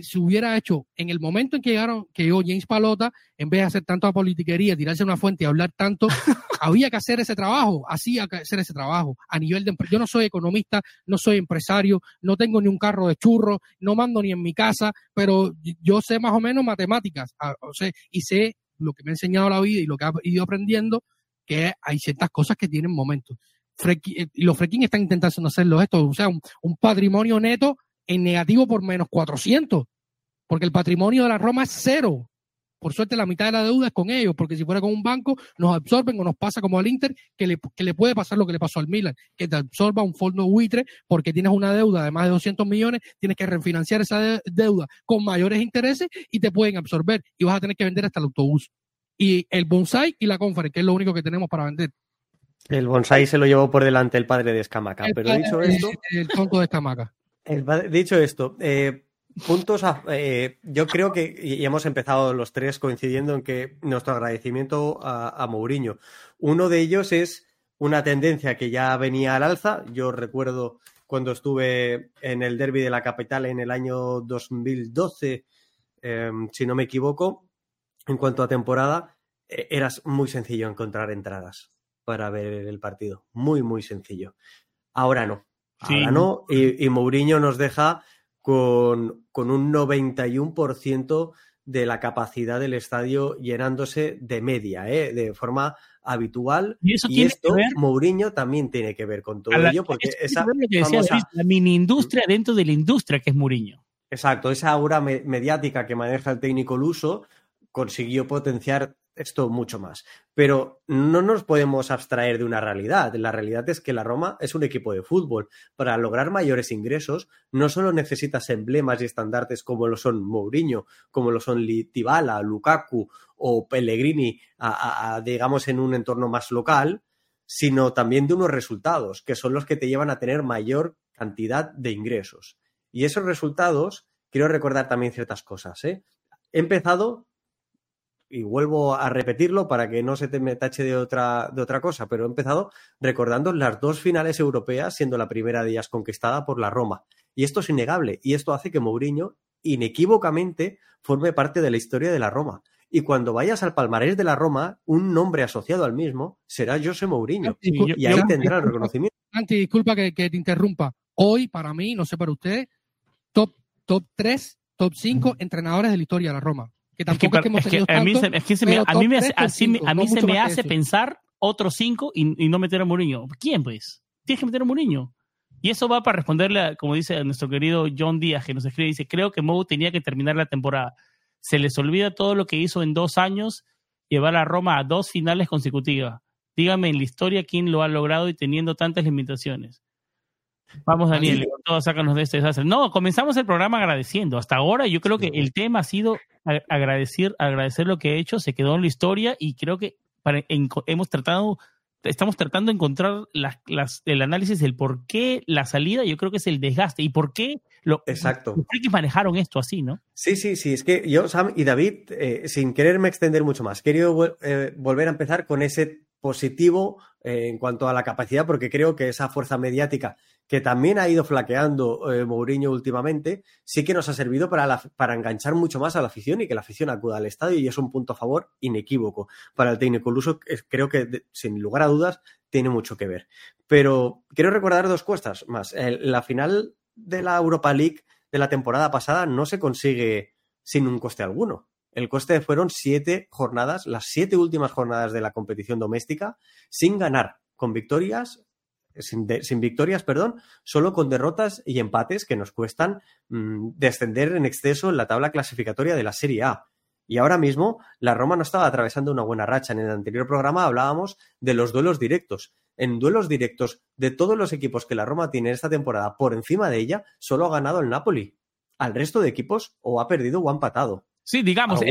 S3: se hubiera hecho en el momento en que llegaron, que llegó James Palota, en vez de hacer tanto politiquería, tirarse una fuente y hablar tanto, <laughs> había que hacer ese trabajo, hacía que hacer ese trabajo a nivel de yo no soy economista, no soy empresario, no tengo ni un carro de churro, no mando ni en mi casa, pero yo sé más o menos matemáticas, ah, o sea, y sé lo que me ha enseñado la vida y lo que he ido aprendiendo, que hay ciertas cosas que tienen momentos. Eh, y los freaking están intentando hacerlo esto, o sea, un patrimonio neto en negativo por menos 400, porque el patrimonio de la Roma es cero. Por suerte la mitad de la deuda es con ellos, porque si fuera con un banco nos absorben o nos pasa como al Inter, que le, que le puede pasar lo que le pasó al Milan, que te absorba un fondo buitre porque tienes una deuda de más de 200 millones, tienes que refinanciar esa deuda con mayores intereses y te pueden absorber y vas a tener que vender hasta el autobús. Y el bonsai y la conference, que es lo único que tenemos para vender.
S2: El bonsai se lo llevó por delante el padre de Escamaca, pero dicho esto...
S3: El tonto de Escamaca.
S2: Dicho esto, eh, puntos. Eh, yo creo que y hemos empezado los tres coincidiendo en que nuestro agradecimiento a, Mourinho. Uno de ellos es una tendencia que ya venía al alza. Yo recuerdo cuando estuve en el derby de la capital en el año 2012, em, si no me equivoco, en cuanto a temporada, e, era muy sencillo encontrar entradas para ver el partido. Muy, muy sencillo. Ahora no. Ahora no. Y, y Mourinho nos deja con, con un 91% de la capacidad del estadio llenándose de media, ¿eh? de forma habitual. Y, eso esto, Mourinho también tiene que ver con todo ello, porque esa
S1: la mini industria dentro de la industria que es Mourinho.
S2: Exacto, esa aura mediática que maneja el técnico luso consiguió potenciar esto mucho más. Pero no nos podemos abstraer de una realidad. La realidad es que la Roma es un equipo de fútbol. Para lograr mayores ingresos, no solo necesitas emblemas y estandartes como lo son Mourinho, como lo son Litibala, Lukaku o Pellegrini, digamos, en un entorno más local, sino también de unos resultados, que son los que te llevan a tener mayor cantidad de ingresos. Y esos resultados, quiero recordar también ciertas cosas. ¿eh? He empezado y vuelvo a repetirlo para que no se te me tache de otra, de otra cosa, pero he empezado recordando las dos finales europeas, siendo la primera de ellas conquistada por la Roma. Y esto es innegable, y esto hace que Mourinho inequívocamente forme parte de la historia de la Roma. Y cuando vayas al palmarés de la Roma, un nombre asociado al mismo será José Mourinho. y, ahí tendrá el reconocimiento.
S3: Anti, disculpa que, que, te interrumpa. Hoy, para mí, no sé para usted, top, top 3, top 5 entrenadores de la historia de la Roma que tampoco es que, hemos tenido
S1: a mí, se, me, a mí, me hace, a mí se me hace pensar otros cinco y, no meter a Mourinho. ¿Quién, pues? Tienes que meter a Mourinho. Y eso va para responderle, como dice nuestro querido John Díaz, que nos escribe, dice, creo que Mou tenía que terminar la temporada. Se les olvida todo lo que hizo en dos años, llevar a Roma a dos finales consecutivas. Dígame en la historia quién lo ha logrado y teniendo tantas limitaciones. Vamos, Daniel, todos sácanos de este desastre. No, comenzamos el programa agradeciendo. Hasta ahora yo creo que el tema ha sido agradecer, agradecer lo que he hecho, se quedó en la historia y creo que hemos tratado, estamos tratando de encontrar las, el análisis del por qué la salida, yo creo que es el desgaste y por qué lo,
S2: Exacto.
S1: que manejaron esto así, ¿no?
S2: Sí, sí, sí, es que yo, Sam y David, eh, sin quererme extender mucho más, quería eh, volver a empezar con ese positivo eh, en cuanto a la capacidad, porque creo que esa fuerza mediática que también ha ido flaqueando eh, Mourinho últimamente, sí que nos ha servido para, para enganchar mucho más a la afición y que la afición acuda al estadio y es un punto a favor inequívoco para el técnico luso. Creo que, sin lugar a dudas, tiene mucho que ver. Pero quiero recordar dos cuestas más. la final de la Europa League de la temporada pasada no se consigue sin un coste alguno. El coste fueron siete jornadas, las siete últimas jornadas de la competición doméstica, sin ganar, con victorias sin, victorias, perdón, solo con derrotas y empates que nos cuestan mm, descender en exceso en la tabla clasificatoria de la Serie A. Y ahora mismo la Roma no estaba atravesando una buena racha. En el anterior programa hablábamos de los duelos directos. En duelos directos de todos los equipos que la Roma tiene esta temporada por encima de ella, solo ha ganado el Napoli. Al resto de equipos o ha perdido o ha empatado.
S1: Sí, digamos,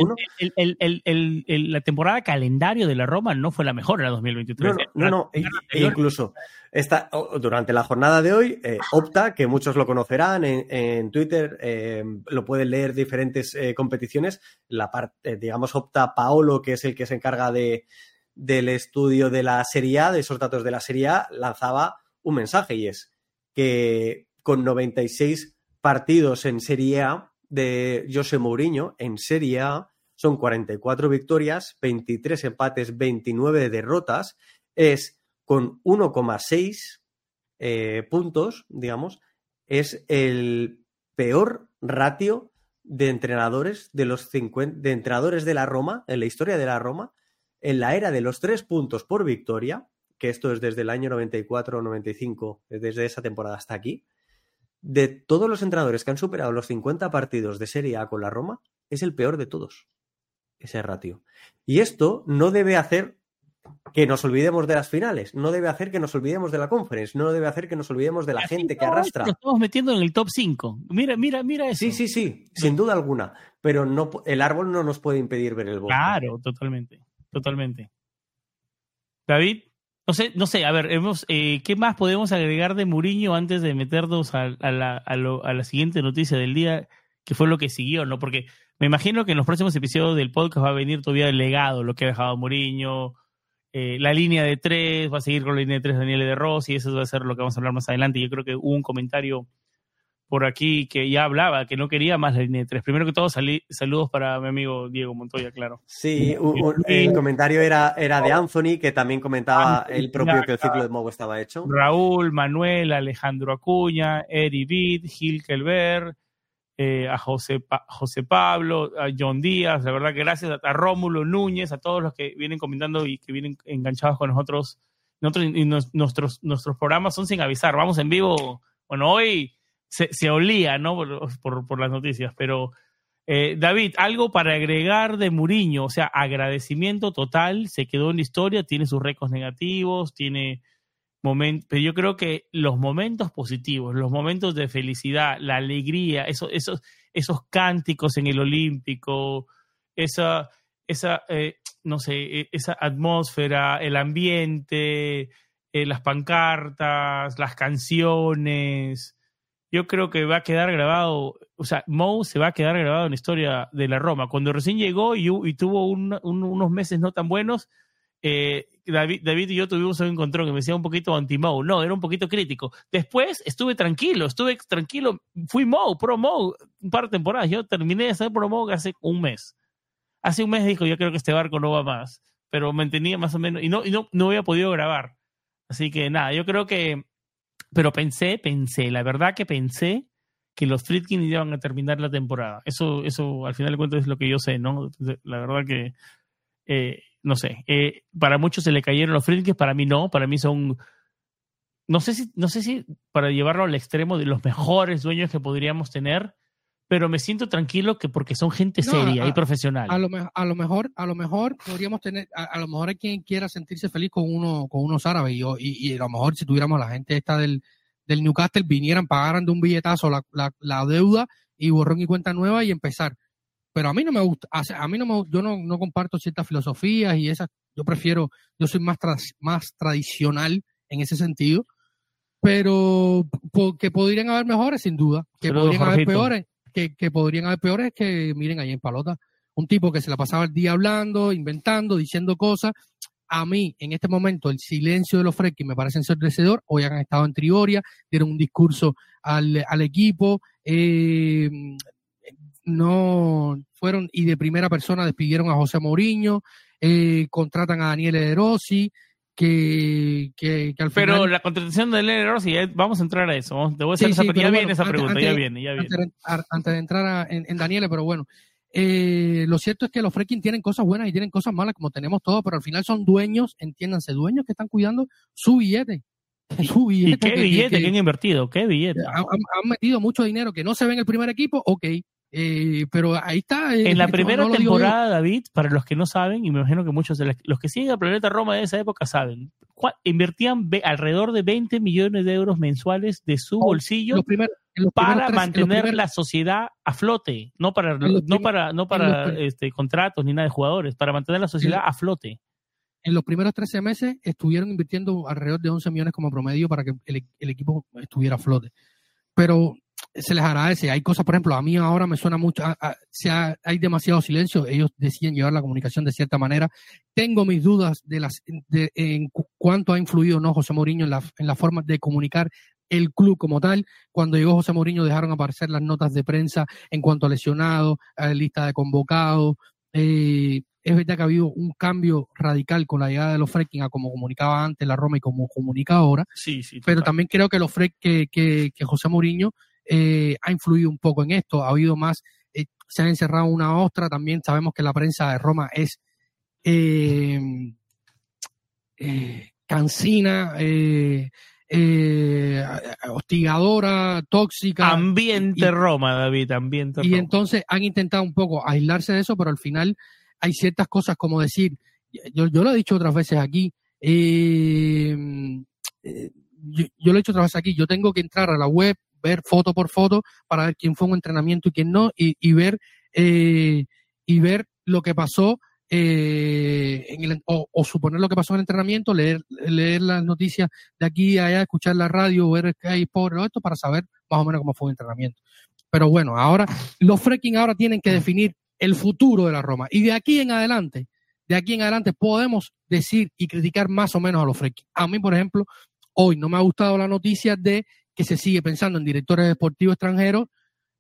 S1: la temporada calendario de la Roma no fue la mejor en la 2023.
S2: No, no, e, e incluso esta, durante la jornada de hoy, eh, Opta, que muchos lo conocerán en, Twitter, eh, lo pueden leer diferentes eh, competiciones, la parte, digamos, Opta Paolo, que es el que se encarga de, del estudio de la Serie A, de esos datos de la Serie A, lanzaba un mensaje y es que con 96 partidos en Serie A, de José Mourinho en Serie A son 44 victorias, 23 empates, 29 derrotas. Es con 1,6 eh, puntos, digamos, es el peor ratio de entrenadores de los 50, de entrenadores de la Roma, en la historia de la Roma, en la era de los tres puntos por victoria, que esto es desde el año 94-95, desde esa temporada hasta aquí, de todos los entrenadores que han superado los 50 partidos de Serie A con la Roma, es el peor de todos. ese ratio. Y esto no debe hacer que nos olvidemos de las finales, no debe hacer que nos olvidemos de la conference, no debe hacer que nos olvidemos de la gente que arrastra.
S1: Nos estamos metiendo en el top 5. Mira, mira, mira eso.
S2: Sí, sí, sí, sin duda alguna. Pero no, el árbol no nos puede impedir ver el bosque.
S1: Claro, totalmente, totalmente. David, no sé, no sé, a ver, hemos, eh, ¿qué más podemos agregar de Muriño antes de meternos a, la, a, la, siguiente noticia del día, que fue lo que siguió, ¿no? Porque me imagino que en los próximos episodios del podcast va a venir todavía el legado, lo que ha dejado Muriño, eh, la línea de tres, va a seguir con la línea de tres Daniel de Rossi, eso va a ser lo que vamos a hablar más adelante. Yo creo que hubo un comentario por aquí que ya hablaba, que no quería más la línea de tres. Primero que todo, saludos para mi amigo Diego Montoya, claro.
S2: Sí, el comentario era, era de Anthony, que también comentaba el propio que el ciclo de Mogo estaba hecho.
S1: Raúl, Manuel, Alejandro Acuña, Eri Bid, Gil Kelber, eh, a José, José Pablo, a John Díaz, la verdad que gracias a, Rómulo Núñez, a todos los que vienen comentando y que vienen enganchados con nosotros. nosotros y nuestros, nuestros programas son sin avisar, vamos en vivo. Bueno, hoy se, olía, ¿no? Por, las noticias, pero eh, David, algo para agregar de Muriño, o sea, agradecimiento total, se quedó en la historia, tiene sus récords negativos, tiene momentos, pero yo creo que los momentos positivos, los momentos de felicidad, la alegría, esos cánticos en el Olímpico, esa, esa eh, no sé, e, esa atmósfera, el ambiente, eh, las pancartas, las canciones, yo creo que va a quedar grabado, o sea, Moe se va a quedar grabado en la historia de la Roma. Cuando recién llegó y, tuvo unos meses no tan buenos, eh, David, David, y yo tuvimos un encontrón que me decía un poquito anti-Moe. No, era un poquito crítico. Después estuve tranquilo, estuve tranquilo. Fui Moe, pro Moe, un par de temporadas. Yo terminé de ser pro Moe hace un mes. Hace un mes dijo, yo creo que este barco no va más. Pero mantenía más o menos, y no, no, no había podido grabar. Así que nada, yo creo que pero pensé, pensé, la verdad que pensé que los Friedkin iban a terminar la temporada. Eso, eso al final de cuentas es lo que yo sé, ¿no? La verdad que, eh, no sé, eh, para muchos se le cayeron los Friedkin, para mí no, para mí son, no sé si, no sé si para llevarlo al extremo de los mejores dueños que podríamos tener, pero me siento tranquilo que porque son gente seria y profesional.
S3: A lo, a lo mejor, a lo mejor podríamos tener, a, lo mejor hay quien quiera sentirse feliz con uno, con unos árabes y, y, y a lo mejor si tuviéramos la gente esta del, del Newcastle vinieran, pagaran de un billetazo la, la, la, deuda y borrón y cuenta nueva y empezar. Pero a mí no me gusta, a mí no me, yo no, no comparto ciertas filosofías y esas, yo prefiero, yo soy más, más tradicional en ese sentido, pero que podrían haber mejores sin duda, que podrían haber peores, que, podrían haber peores que, miren, ahí en Palota, un tipo que se la pasaba el día hablando, inventando, diciendo cosas. A mí, en este momento, el silencio de los Fresky me parece ensordecedor. Hoy han estado en Trigoria, dieron un discurso al, equipo. Eh, no fueron y de primera persona despidieron a José Mourinho, eh, contratan a Daniele De Rossi, que, que, al
S1: final... Pero la contratación de Lennon Rossi, vamos a entrar a eso. Te voy a hacer esa, ya viene esa pregunta, ya viene, ya viene.
S3: Antes, de entrar en, en Daniele, pero bueno, eh, lo cierto es que los Freaking tienen cosas buenas y tienen cosas malas, como tenemos todos, pero al final son dueños, entiéndanse, dueños que están cuidando su billete. <laughs> Su billete.
S1: ¿Y qué billete que, han invertido? ¿Qué billete?
S3: Han, han, metido mucho dinero que no se ve en el primer equipo, ok, eh, pero ahí está.
S1: Eh, en la <laughs> primera temporada, David, para los que no saben, y me imagino que muchos de los que siguen a Planeta Roma de esa época saben, invertían alrededor de 20 millones de euros mensuales de su oh, bolsillo para mantener la sociedad a flote, no para, no para, no para este, contratos ni nada de jugadores, para mantener la sociedad a flote.
S3: En los primeros 13 meses estuvieron invirtiendo alrededor de 11 millones como promedio para que el, el equipo estuviera a flote. Pero se les agradece. Hay cosas, por ejemplo, a mí ahora me suena mucho, hay demasiado silencio, ellos deciden llevar la comunicación de cierta manera. Tengo mis dudas de las de, en cuánto ha influido no José Mourinho en la, en la forma de comunicar el club como tal. Cuando llegó José Mourinho dejaron aparecer las notas de prensa en cuanto a lesionados, a lista de convocados. Eh, es verdad que ha habido un cambio radical con la llegada de los Freaking a como comunicaba antes la Roma y como comunica ahora.
S1: Sí, sí.
S3: Pero también creo que los que, que, que José Mourinho eh, ha influido un poco en esto. Ha habido más, eh, se ha encerrado una ostra. También sabemos que la prensa de Roma es eh, cansina, hostigadora, tóxica.
S1: Ambiente Roma, David, ambiente
S3: Y entonces han intentado un poco aislarse de eso, pero al final hay ciertas cosas como decir, yo, yo lo he dicho otras veces aquí, eh, yo, lo he dicho otras veces aquí, yo tengo que entrar a la web, ver foto por foto para ver quién fue un entrenamiento y quién no, y, ver eh, y ver lo que pasó en el, o, suponer lo que pasó en el entrenamiento, leer, leer las noticias de aquí a allá, escuchar la radio, ver que hay pobre esto para saber más o menos cómo fue el entrenamiento. Pero bueno, ahora los freaking ahora tienen que definir el futuro de la Roma. Y de aquí en adelante, de aquí en adelante podemos decir y criticar más o menos a los freaking. A mí, por ejemplo, hoy no me ha gustado la noticia de que se sigue pensando en directores deportivos extranjeros,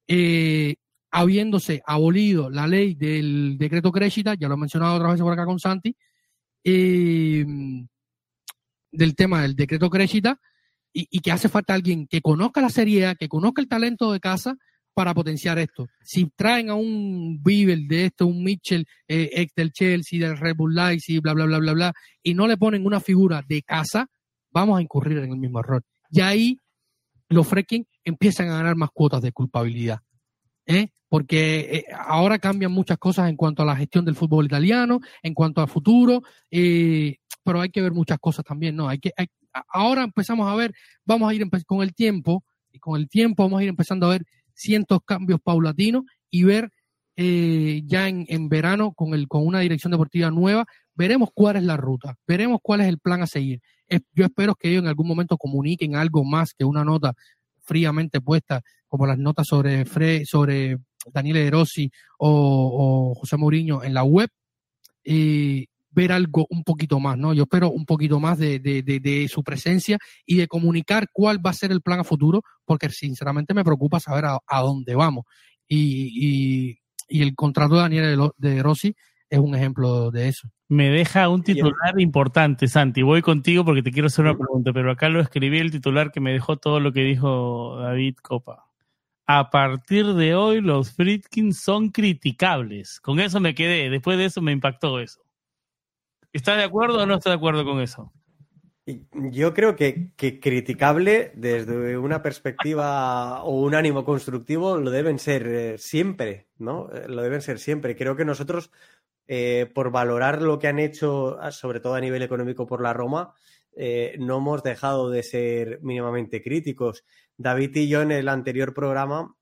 S3: eh, habiéndose abolido la ley del decreto Crescita, ya lo he mencionado otra vez por acá con Santi, eh, del tema del decreto Crescita, y, que hace falta alguien que conozca la seriedad, que conozca el talento de casa para potenciar esto. Si traen a un Bibel de esto, un Mitchell, eh, ex del Chelsea, del Red Bull y bla, bla, bla, bla, bla, y no le ponen una figura de casa, vamos a incurrir en el mismo error. Y ahí los freaking empiezan a ganar más cuotas de culpabilidad. ¿eh? Porque eh, ahora cambian muchas cosas en cuanto a la gestión del fútbol italiano, en cuanto al futuro, eh, pero hay que ver muchas cosas también, ¿no? Hay que, ahora empezamos a ver, vamos a ir con el tiempo, y con el tiempo vamos a ir empezando a ver cientos cambios paulatinos y ver eh, ya en, en, verano con, el, con una dirección deportiva nueva, veremos cuál es la ruta, veremos cuál es el plan a seguir. Yo espero que ellos en algún momento comuniquen algo más que una nota fríamente puesta, como las notas sobre, Fre, sobre Daniele De Rossi o, José Mourinho en la web. Y, ver algo un poquito más, ¿no? Yo espero un poquito más de, de, de, su presencia y de comunicar cuál va a ser el plan a futuro, porque sinceramente me preocupa saber a, dónde vamos. Y, y, y, el contrato de Daniel de Rossi es un ejemplo de eso.
S1: Me deja un titular importante, Santi. Voy contigo porque te quiero hacer una pregunta, pero acá lo escribí el titular que me dejó todo lo que dijo David Copa. A partir de hoy los Fritkins son criticables. Con eso me quedé. Después de eso me impactó eso. ¿Estás de acuerdo o no estás de acuerdo con eso?
S2: Yo creo que, criticable desde una perspectiva o un ánimo constructivo lo deben ser eh, siempre, ¿no? Eh, lo deben ser siempre. Creo que nosotros, eh, por valorar lo que han hecho, ah, sobre todo a nivel económico por la Roma, no hemos dejado de ser mínimamente críticos. David y yo en el anterior programa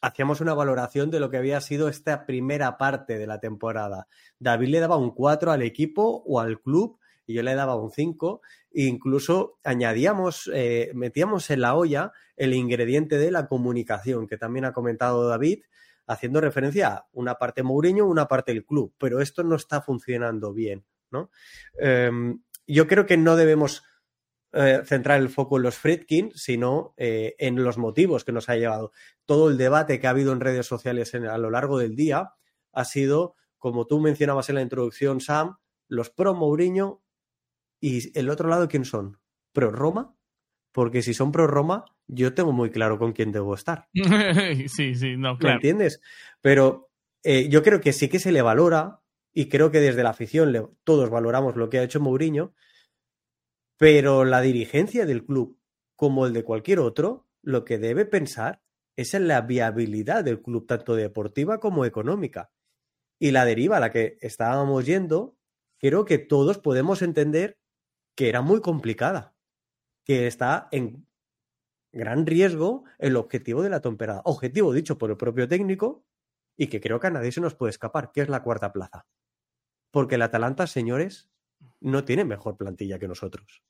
S2: hacíamos una valoración de lo que había sido esta primera parte de la temporada. David le daba un 4 al equipo o al club y yo le daba un 5. E incluso añadíamos, eh, metíamos en la olla el ingrediente de la comunicación, que también ha comentado David, haciendo referencia a una parte Mourinho, una parte el club, pero esto no está funcionando bien, ¿no? Em, yo creo que no debemos eh, centrar el foco en los Friedkin, sino eh, en los motivos que nos ha llevado. Todo el debate que ha habido en redes sociales a lo largo del día ha sido, como tú mencionabas en la introducción, Sam, los pro Mourinho y el otro lado, ¿quién son? ¿Pro Roma? Porque si son pro Roma, yo tengo muy claro con quién debo estar. <laughs>
S1: sí, sí, no, claro.
S2: ¿Me entiendes? Pero eh, yo creo que sí que se le valora y creo que desde la afición todos valoramos lo que ha hecho Mourinho, pero la dirigencia del club, como el de cualquier otro, lo que debe pensar es en la viabilidad del club, tanto deportiva como económica. Y la deriva a la que estábamos yendo, creo que todos podemos entender que era muy complicada, que está en gran riesgo el objetivo de la temporada. Objetivo dicho por el propio técnico y que creo que a nadie se nos puede escapar, que es la cuarta plaza. Porque el Atalanta, señores, no tiene mejor plantilla que nosotros.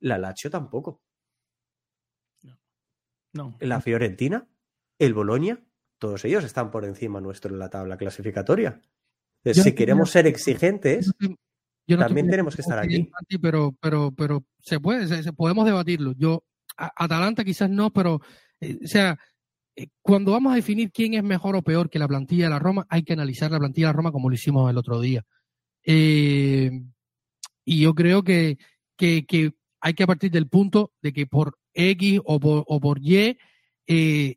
S2: La Lazio tampoco.
S1: No.
S2: La Fiorentina, el Bolonia, todos ellos están por encima nuestro en la tabla clasificatoria. si queremos ser exigentes, también tenemos que estar aquí.
S3: Pero, pero, pero se puede, se, podemos debatirlo. Yo, Atalanta quizás no, pero, eh, o sea, eh, cuando vamos a definir quién es mejor o peor que la plantilla de la Roma, hay que analizar la plantilla de la Roma como lo hicimos el otro día. Eh, y yo creo que, que, hay que partir del punto de que por X o por, o por Y eh,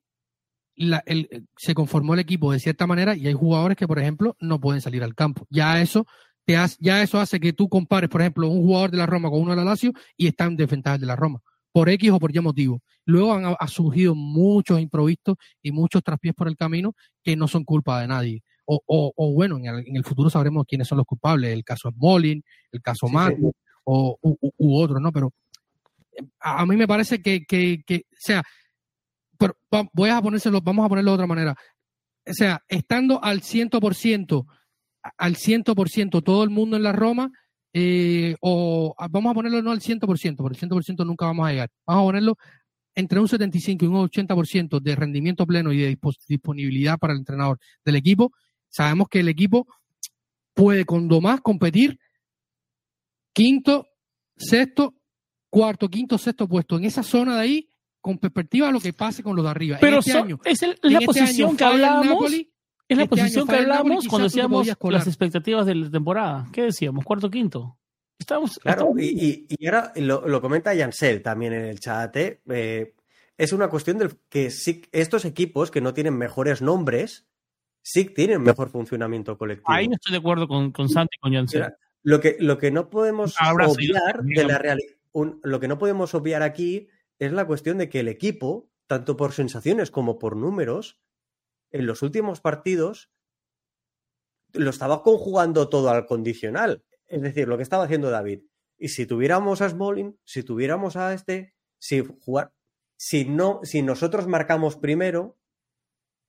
S3: se conformó el equipo de cierta manera y hay jugadores que, por ejemplo, no pueden salir al campo. Ya eso, te hace, ya eso hace que tú compares, por ejemplo, un jugador de la Roma con uno de la Lazio y están en de la Roma, por X o por Y motivo. Luego han surgido muchos improvistos y muchos traspiés por el camino que no son culpa de nadie. o, o, bueno, en el, futuro sabremos quiénes son los culpables, el caso Smolin, el caso sí, O, u, otro, ¿no? Pero a, mí me parece que, que, que, o sea, pero voy a ponérselo, vamos a ponerlo de otra manera. O sea, estando al 100%, al 100% todo el mundo en la Roma, eh, o vamos a ponerlo no al 100%, porque el 100% nunca vamos a llegar. Vamos a ponerlo entre un 75 y un 80% de rendimiento pleno y de disponibilidad para el entrenador del equipo. Sabemos que el equipo puede con más competir quinto, sexto, cuarto, quinto, sexto puesto en esa zona de ahí con perspectiva a lo que pase con los de arriba.
S1: Pero este año, es, la este posición que hablamos. Es la este posición que hablamos cuando decíamos las expectativas de la temporada. ¿Qué decíamos? ¿Cuarto, quinto?
S2: Estamos, claro, Y, y, ahora lo, comenta Jansel también en el chat. ¿eh? Eh, es una cuestión de que sí, estos equipos que no tienen mejores nombres, sí tienen mejor funcionamiento colectivo.
S1: Ahí estoy de acuerdo con, con Santi y con Jansel.
S2: Lo que, lo que no podemos obviar de la realidad, lo que no podemos obviar aquí es la cuestión de que el equipo, tanto por sensaciones como por números, en los últimos partidos lo estaba conjugando todo al condicional. Es decir, lo que estaba haciendo David. Y si tuviéramos a Smalling, si tuviéramos a este, si jugar, si no, si nosotros marcamos primero,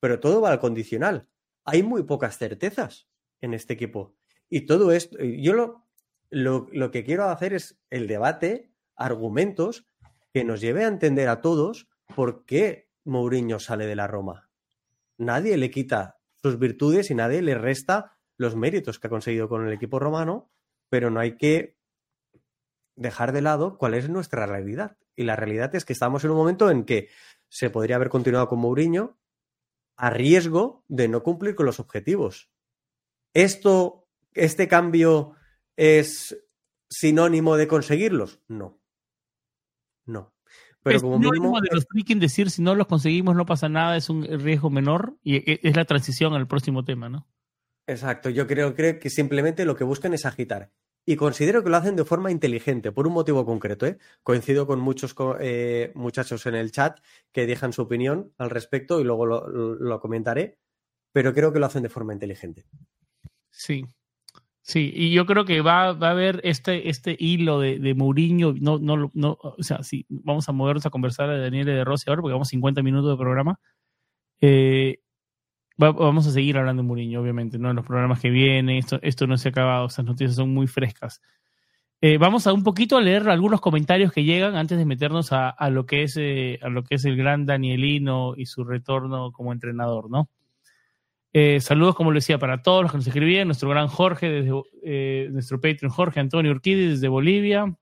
S2: pero todo va al condicional. Hay muy pocas certezas en este equipo. Y todo esto, yo lo, lo, lo que quiero hacer es el debate, argumentos que nos lleve a entender a todos por qué Mourinho sale de la Roma. Nadie le quita sus virtudes y nadie le resta los méritos que ha conseguido con el equipo romano, pero no hay que dejar de lado cuál es nuestra realidad. Y la realidad es que estamos en un momento en que se podría haber continuado con Mourinho a riesgo de no cumplir con los objetivos. ¿Esto, este cambio es sinónimo de conseguirlos? No. No.
S1: Pero como mínimo. de los freaking decir si no los conseguimos no pasa nada, es un riesgo menor y e, es la transición al próximo tema, ¿no?
S2: Exacto, yo creo, creo que simplemente lo que buscan es agitar. Y considero que lo hacen de forma inteligente, por un motivo concreto. ¿eh? Coincido con muchos eh, muchachos en el chat que dejan su opinión al respecto y luego lo comentaré, pero creo que lo hacen de forma inteligente.
S1: Sí, Sí, y yo creo que va, va a haber este, este hilo de, de Mourinho, no, no, no, o sea, sí, vamos a movernos a conversar de Daniel de Rossi ahora porque vamos 50 minutos de programa. Eh, vamos a seguir hablando de Mourinho, obviamente, ¿no? En los programas que vienen, esto, esto no se ha acabado, estas noticias son muy frescas. Eh, vamos a un poquito a leer algunos comentarios que llegan antes de meternos a, a lo que es eh, a lo que es el gran Danielino y su retorno como entrenador, ¿no? Eh, saludos, como le decía, para todos los que nos escribían. Nuestro gran Jorge, desde, eh, nuestro Patreon Jorge Antonio Urquidi, desde Bolivia.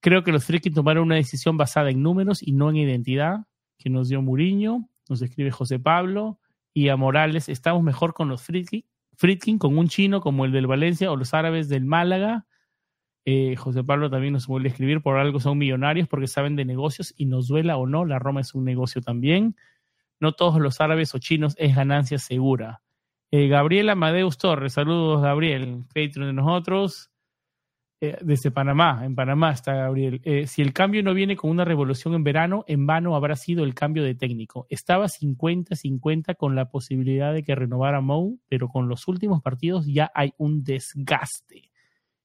S1: Creo que los Frikis tomaron una decisión basada en números y no en identidad, que nos dio Muriño. Nos escribe José Pablo. Y a Morales, estamos mejor con los Fritkin, con un chino como el del Valencia o los árabes del Málaga. Eh, José Pablo también nos vuelve a escribir, por algo son millonarios porque saben de negocios y nos duela o no, la Roma es un negocio también no todos los árabes o chinos es ganancia segura. Eh, Gabriel Amadeus Torres, saludos Gabriel, Patreon de nosotros, eh, desde Panamá, en Panamá está Gabriel. Eh, si el cambio no viene con una revolución en verano, en vano habrá sido el cambio de técnico. Estaba 50-50 con la posibilidad de que renovara Mou, pero con los últimos partidos ya hay un desgaste.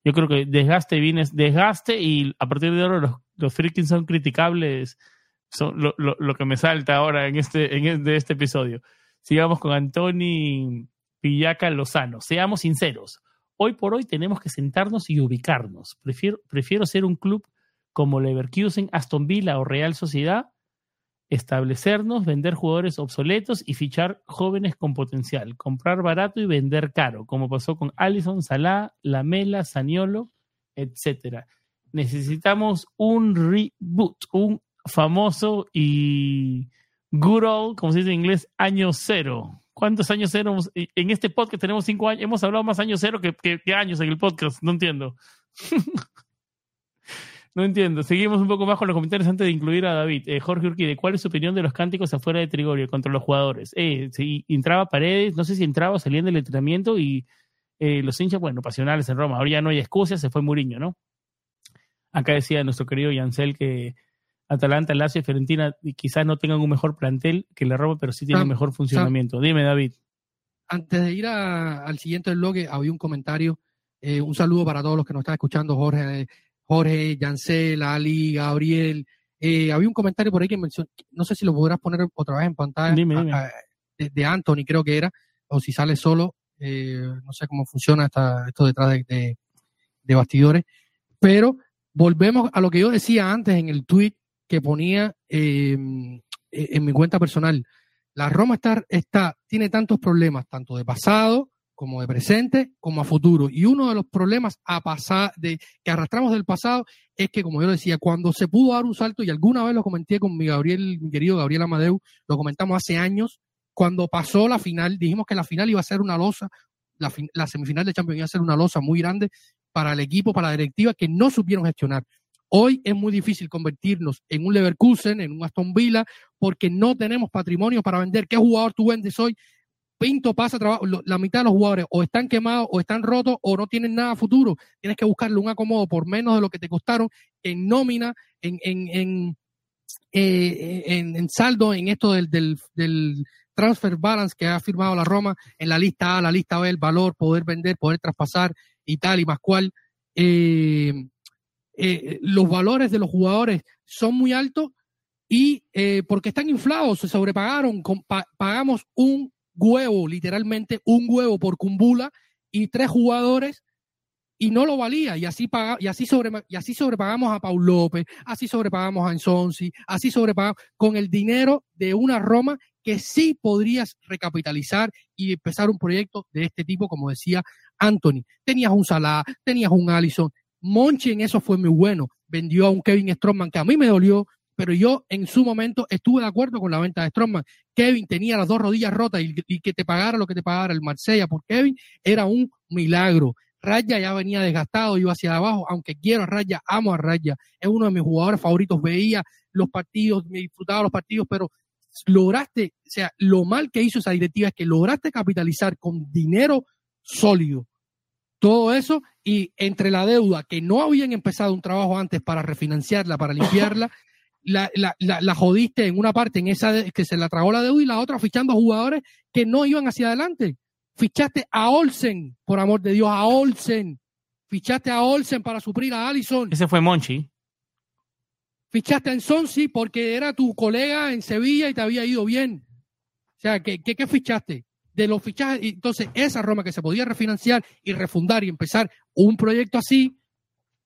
S1: Yo creo que desgaste viene desgaste y a partir de ahora los, los son criticables lo, que me salta ahora en este, en de este episodio. Sigamos con Antoni Pillaca Lozano. Seamos sinceros. Hoy por hoy tenemos que sentarnos y ubicarnos. Prefiero, prefiero ser un club como Leverkusen, Aston Villa o Real Sociedad, establecernos, vender jugadores obsoletos y fichar jóvenes con potencial, comprar barato y vender caro, como pasó con Allison, Salah, Lamela, Saniolo, etc. Necesitamos un reboot, un famoso y good old, como se dice en inglés, año cero. ¿Cuántos años cero? En este podcast tenemos cinco años, hemos hablado más años cero que, años en el podcast, no entiendo. <laughs> no entiendo. Seguimos un poco más con los comentarios antes de incluir a David. Eh, Jorge Urquide, ¿cuál es su opinión de los cánticos afuera de Trigorio contra los jugadores? Eh, si entraba Paredes, no sé si entraba o salía del entrenamiento y eh, los hinchas, bueno, pasionales en Roma. Ahora ya no hay excusas, se fue Muriño, ¿no? Acá decía nuestro querido Yancel que Atalanta, Lazio y Fiorentina quizás no tengan un mejor plantel que la Roma, pero sí tienen un mejor funcionamiento. Dime, David.
S3: antes de ir al siguiente bloque, había un comentario. Eh, un saludo para todos los que nos están escuchando, Jorge, Jorge, Yancel, Ali, Gabriel. Eh, había un comentario por ahí que mencionó, no sé si lo podrás poner otra vez en pantalla, de, Anthony creo que era, o si sale solo, eh, no sé cómo funciona esto detrás de, de, bastidores, pero volvemos a lo que yo decía antes en el tweet que ponía en mi cuenta personal la Roma está, está, tiene tantos problemas, tanto de pasado como de presente, como a futuro. Y uno de los problemas a pasar, de, que arrastramos del pasado es que, como yo decía, cuando se pudo dar un salto, y alguna vez lo comenté con mi Gabriel, mi querido Gabriel Amadeu, lo comentamos hace años, cuando pasó la final, dijimos que la final iba a ser una losa, la, la semifinal de Champions iba a ser una losa muy grande para el equipo, para la directiva, que no supieron gestionar. Hoy es muy difícil convertirnos en un Leverkusen, en un Aston Villa, porque no tenemos patrimonio para vender. ¿Qué jugador tú vendes hoy? Pinto pasa trabajo, la mitad de los jugadores o están quemados o están rotos o no tienen nada futuro. Tienes que buscarle un acomodo por menos de lo que te costaron en nómina, en, en, en, eh, en, saldo, en esto del, del, del transfer balance que ha firmado la Roma, en la lista A, la lista B, el valor, poder vender, poder traspasar y tal y más cual. Eh, eh, los valores de los jugadores son muy altos y eh, porque están inflados, se sobrepagaron, pagamos un huevo, literalmente un huevo por Cumbula y tres jugadores y no lo valía y así paga, y así sobre sobrepagamos a Paul López, así sobrepagamos a Ensonsi, así sobrepagamos con el dinero de una Roma que sí podrías recapitalizar y empezar un proyecto de este tipo, como decía Anthony. Tenías un Salah, tenías un Allison, Monchi en eso fue muy bueno. Vendió a un Kevin Stroman que a mí me dolió, pero yo en su momento estuve de acuerdo con la venta de Stroman. Kevin tenía las dos rodillas rotas y, que te pagara lo que te pagara el Marsella por Kevin era un milagro. Raya ya venía desgastado, iba hacia abajo, aunque quiero a Raya, amo a Raya, es uno de mis jugadores favoritos, veía los partidos, me disfrutaba los partidos, pero lograste, o sea, lo mal que hizo esa directiva es que lograste capitalizar con dinero sólido todo eso y entre la deuda que no habían empezado un trabajo antes para refinanciarla, para limpiarla, la, la, la, jodiste en una parte, en esa que se la tragó la deuda y la otra fichando a jugadores que no iban hacia adelante. Fichaste a Olsen, por amor de Dios, a Olsen. Fichaste a Olsen para suplir a Allison.
S1: Ese fue Monchi.
S3: Fichaste a Ensonsi porque era tu colega en Sevilla y te había ido bien. O sea, ¿qué, qué, qué fichaste? De los fichajes. Entonces, esa Roma que se podía refinanciar y refundar y empezar un proyecto así,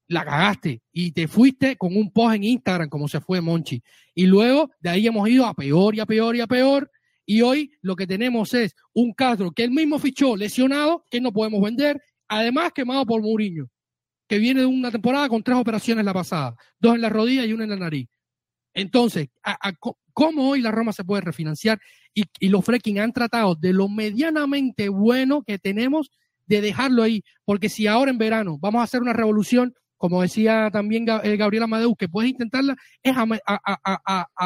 S3: la cagaste y te fuiste con un post en Instagram como se fue Monchi. Y luego de ahí hemos ido a peor y a peor y a peor. Y hoy lo que tenemos es un Castro que él mismo fichó lesionado, que no podemos vender, además quemado por Mourinho, que viene de una temporada con tres operaciones la pasada, dos en la rodilla y una en la nariz. Entonces, ¿cómo hoy la Roma se puede refinanciar? Y, los Freaking han tratado de lo medianamente bueno que tenemos de dejarlo ahí. Porque si ahora en verano vamos a hacer una revolución, como decía también eh, Gabriel Amadeu, que puedes intentarla, es a,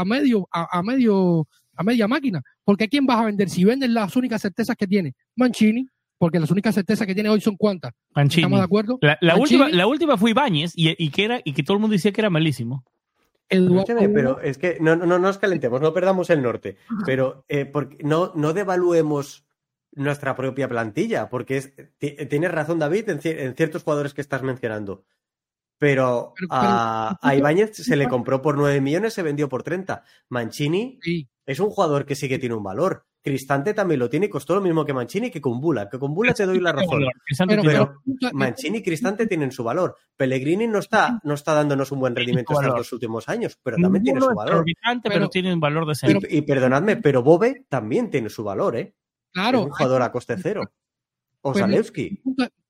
S3: medio, a, medio, a media máquina. Porque ¿quién vas a vender? Si venden las únicas certezas que tiene, Mancini, porque las únicas certezas que tiene hoy son cuántas.
S1: Mancini.
S3: ¿Estamos de acuerdo?
S1: La, última, la última fue Ibáñez y, que era, y que todo el mundo decía que era malísimo
S2: pero es que no, no, nos calentemos, no perdamos el norte, pero eh, porque no, no devaluemos nuestra propia plantilla, porque es, tienes razón David en, ciertos jugadores que estás mencionando, pero, a, Ibáñez se le compró por 9 millones, se vendió por 30. Mancini es un jugador que sí que tiene un valor. Cristante también lo tiene y costó lo mismo que Mancini que con Bula. Que con Bula te doy la razón. Pero, Mancini y Cristante tienen su valor. Pellegrini no está, no está dándonos un buen rendimiento en los últimos años, pero también tiene su valor.
S1: Pero, tiene un valor de
S2: ser. Y, perdonadme, pero Bobe también tiene su valor, ¿eh?
S3: Claro.
S2: Es un jugador a coste cero. O Zalewski.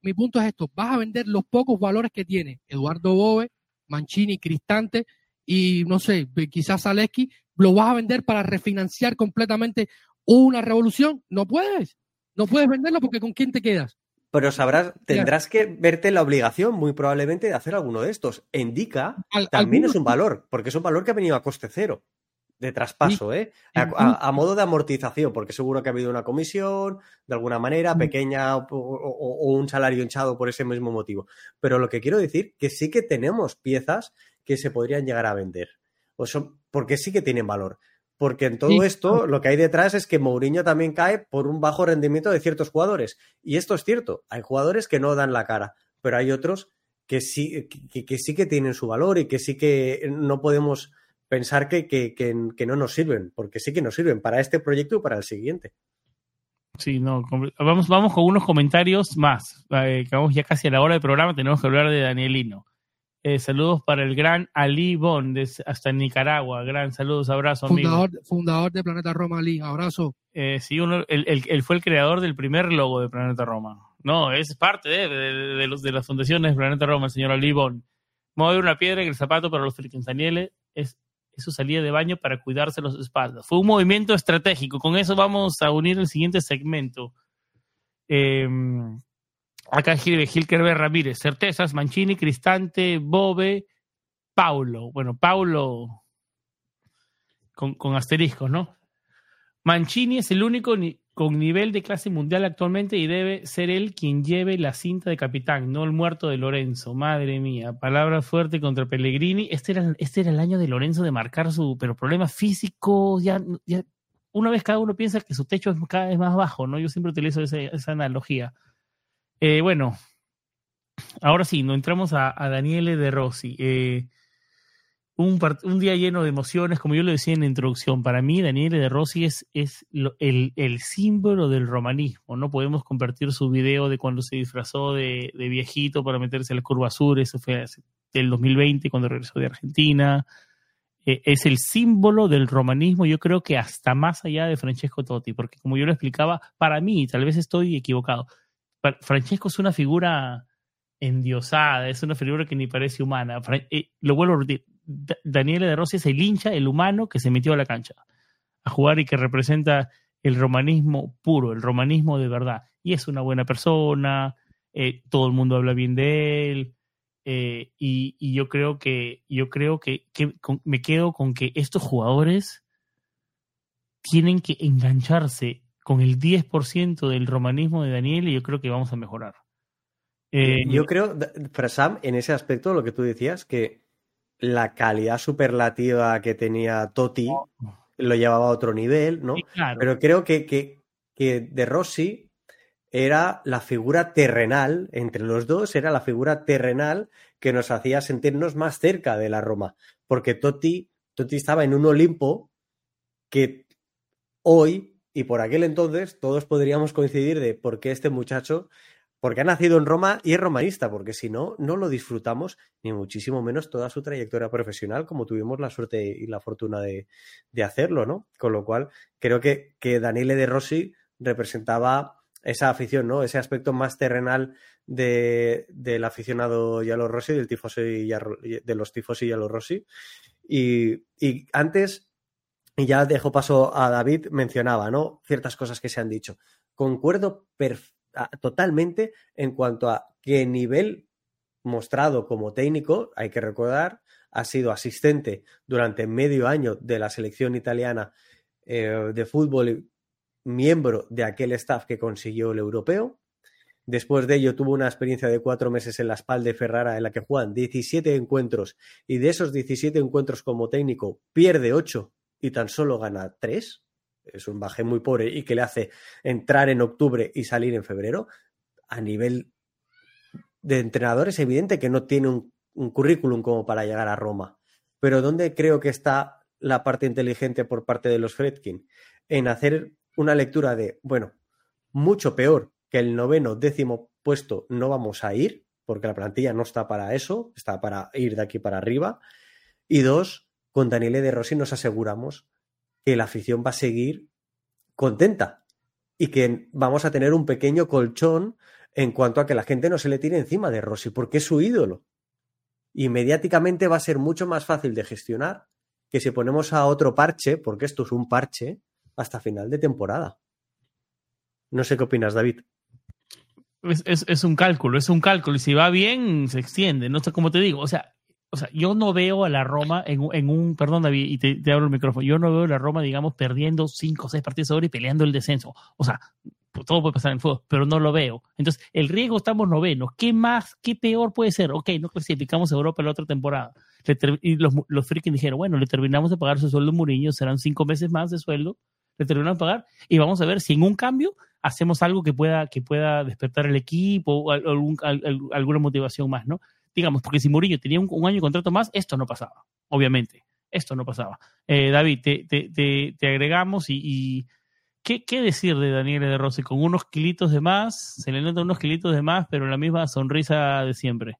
S3: Mi, punto es esto: vas a vender los pocos valores que tiene Eduardo Bobe, Mancini, Cristante y no sé, quizás Zalewski, lo vas a vender para refinanciar completamente una revolución, no puedes. No puedes venderlo porque ¿con quién te quedas?
S2: Pero sabrás, tendrás que verte la obligación, muy probablemente, de hacer alguno de estos. Indica también es un valor, porque es un valor que ha venido a coste cero de traspaso, ¿eh? A, modo de amortización, porque seguro que ha habido una comisión, de alguna manera, pequeña, o, un salario hinchado por ese mismo motivo. Pero lo que quiero decir, que sí que tenemos piezas que se podrían llegar a vender. O son, porque sí que tienen valor porque en todo esto lo que hay detrás es que Mourinho también cae por un bajo rendimiento de ciertos jugadores. Y esto es cierto, hay jugadores que no dan la cara, pero hay otros que sí que, sí que tienen su valor y que sí que no podemos pensar que, que, no nos sirven, porque sí que nos sirven para este proyecto y para el siguiente.
S1: Sí, no, vamos, vamos con unos comentarios más. Eh, vamos ya casi a la hora del programa, tenemos que hablar de Danielino. Eh, saludos para el gran Ali Bon, hasta Nicaragua. Gran saludos, abrazo.
S3: Fundador, fundador de Planeta Roma, Ali, abrazo.
S1: Eh, sí, uno, él, fue el creador del primer logo de Planeta Roma. No, es parte de, los, de las fundaciones de Planeta Roma, el señor Ali Bon. Mover una piedra en el zapato para los Daniele es, es su salida de baño para cuidarse los espaldas. Fue un movimiento estratégico. Con eso vamos a unir el siguiente segmento. Eh, Acá escribe Gilkerber Ramírez, certezas, Mancini, Cristante, Bobe, Paulo. Bueno, Paulo con, con asteriscos, ¿no? Mancini es el único con nivel de clase mundial actualmente y debe ser él quien lleve la cinta de capitán, no el muerto de Lorenzo. Madre mía, palabra fuerte contra Pellegrini. Este era, este era el año de Lorenzo de marcar su, pero problemas físicos, ya, una vez cada uno piensa que su techo es cada vez más bajo, ¿no? Yo siempre utilizo esa analogía. Eh, bueno, ahora sí, nos entramos a, Daniele De Rossi. Eh, un, día lleno de emociones, como yo lo decía en la introducción. Para mí, Daniele De Rossi es, es el, símbolo del romanismo. No podemos compartir su video de cuando se disfrazó de, viejito para meterse a la curva sur. Eso fue del 2020, cuando regresó de Argentina. Eh, es el símbolo del romanismo, yo creo que hasta más allá de Francesco Totti, porque como yo lo explicaba, para mí, tal vez estoy equivocado, Francesco es una figura endiosada, es una figura que ni parece humana. Eh, lo vuelvo a repetir, Daniele de Rossi es el hincha, el humano que se metió a la cancha a jugar y que representa el romanismo puro, el romanismo de verdad. Y es una buena persona, eh, todo el mundo habla bien de él. Eh, y, yo creo que yo creo que, me quedo con que estos jugadores tienen que engancharse con el 10% del romanismo de Daniel y yo creo que vamos a mejorar.
S2: Eh, yo creo, Sam, en ese aspecto, lo que tú decías, que la calidad superlativa que tenía Totti lo llevaba a otro nivel, ¿no? Pero creo que, que, que De Rossi era la figura terrenal, entre los dos, era la figura terrenal que nos hacía sentirnos más cerca de la Roma. Porque Totti, Totti estaba en un Olimpo que hoy y por aquel entonces todos podríamos coincidir de por qué este muchacho, porque ha nacido en Roma y es romanista, porque si no, no lo disfrutamos, ni muchísimo menos toda su trayectoria profesional, como tuvimos la suerte y la fortuna de, hacerlo, ¿no? Con lo cual, creo que, que Daniele De Rossi representaba esa afición, ¿no? Ese aspecto más terrenal de, del aficionado Yalo Rossi, del tifoso y de los tifosi Yalo Rossi. Y, y antes y ya dejo paso a David, mencionaba, ¿no? Ciertas cosas que se han dicho. Concuerdo totalmente en cuanto a qué nivel mostrado como técnico, hay que recordar, ha sido asistente durante medio año de la selección italiana eh, de fútbol miembro de aquel staff que consiguió el europeo. Después de ello tuvo una experiencia de cuatro meses en la espalda de Ferrara en la que juegan 17 encuentros y de esos 17 encuentros como técnico pierde 8 y tan solo gana tres, es un baje muy pobre y que le hace entrar en octubre y salir en febrero, a nivel de entrenador es evidente que no tiene un, currículum como para llegar a Roma. Pero ¿dónde creo que está la parte inteligente por parte de los Fredkin? En hacer una lectura de, bueno, mucho peor que el noveno, décimo puesto no vamos a ir, porque la plantilla no está para eso, está para ir de aquí para arriba. Y dos, con Daniele De Rossi nos aseguramos que la afición va a seguir contenta y que vamos a tener un pequeño colchón en cuanto a que la gente no se le tire encima de Rossi, porque es su ídolo. Y mediáticamente va a ser mucho más fácil de gestionar que si ponemos a otro parche, porque esto es un parche, hasta final de temporada. No sé qué opinas, David.
S1: Es, es, un cálculo, es un cálculo. Y si va bien, se extiende. No sé cómo te digo. O sea, o sea, yo no veo a la Roma en, en un, perdón David, y te, abro el micrófono, yo no veo a la Roma, digamos, perdiendo cinco o seis partidos ahora y peleando el descenso. O sea, pues, todo puede pasar en el fútbol, pero no lo veo. Entonces, el riesgo estamos novenos. ¿Qué más, qué peor puede ser? Ok, no clasificamos a Europa la otra temporada. y los, los dijeron, bueno, le terminamos de pagar su sueldo a Mourinho, serán cinco meses más de sueldo, le terminamos de pagar y vamos a ver si en un cambio hacemos algo que pueda, que pueda despertar el equipo o alguna motivación más, ¿no? Digamos, porque si Mourinho tenía un, año de contrato más, esto no pasaba, obviamente. Esto no pasaba. Eh, David, te, te, te, agregamos y, ¿qué, ¿qué, decir de Daniel de Rossi? Con unos kilitos de más, se le notan unos kilitos de más, pero la misma sonrisa de siempre.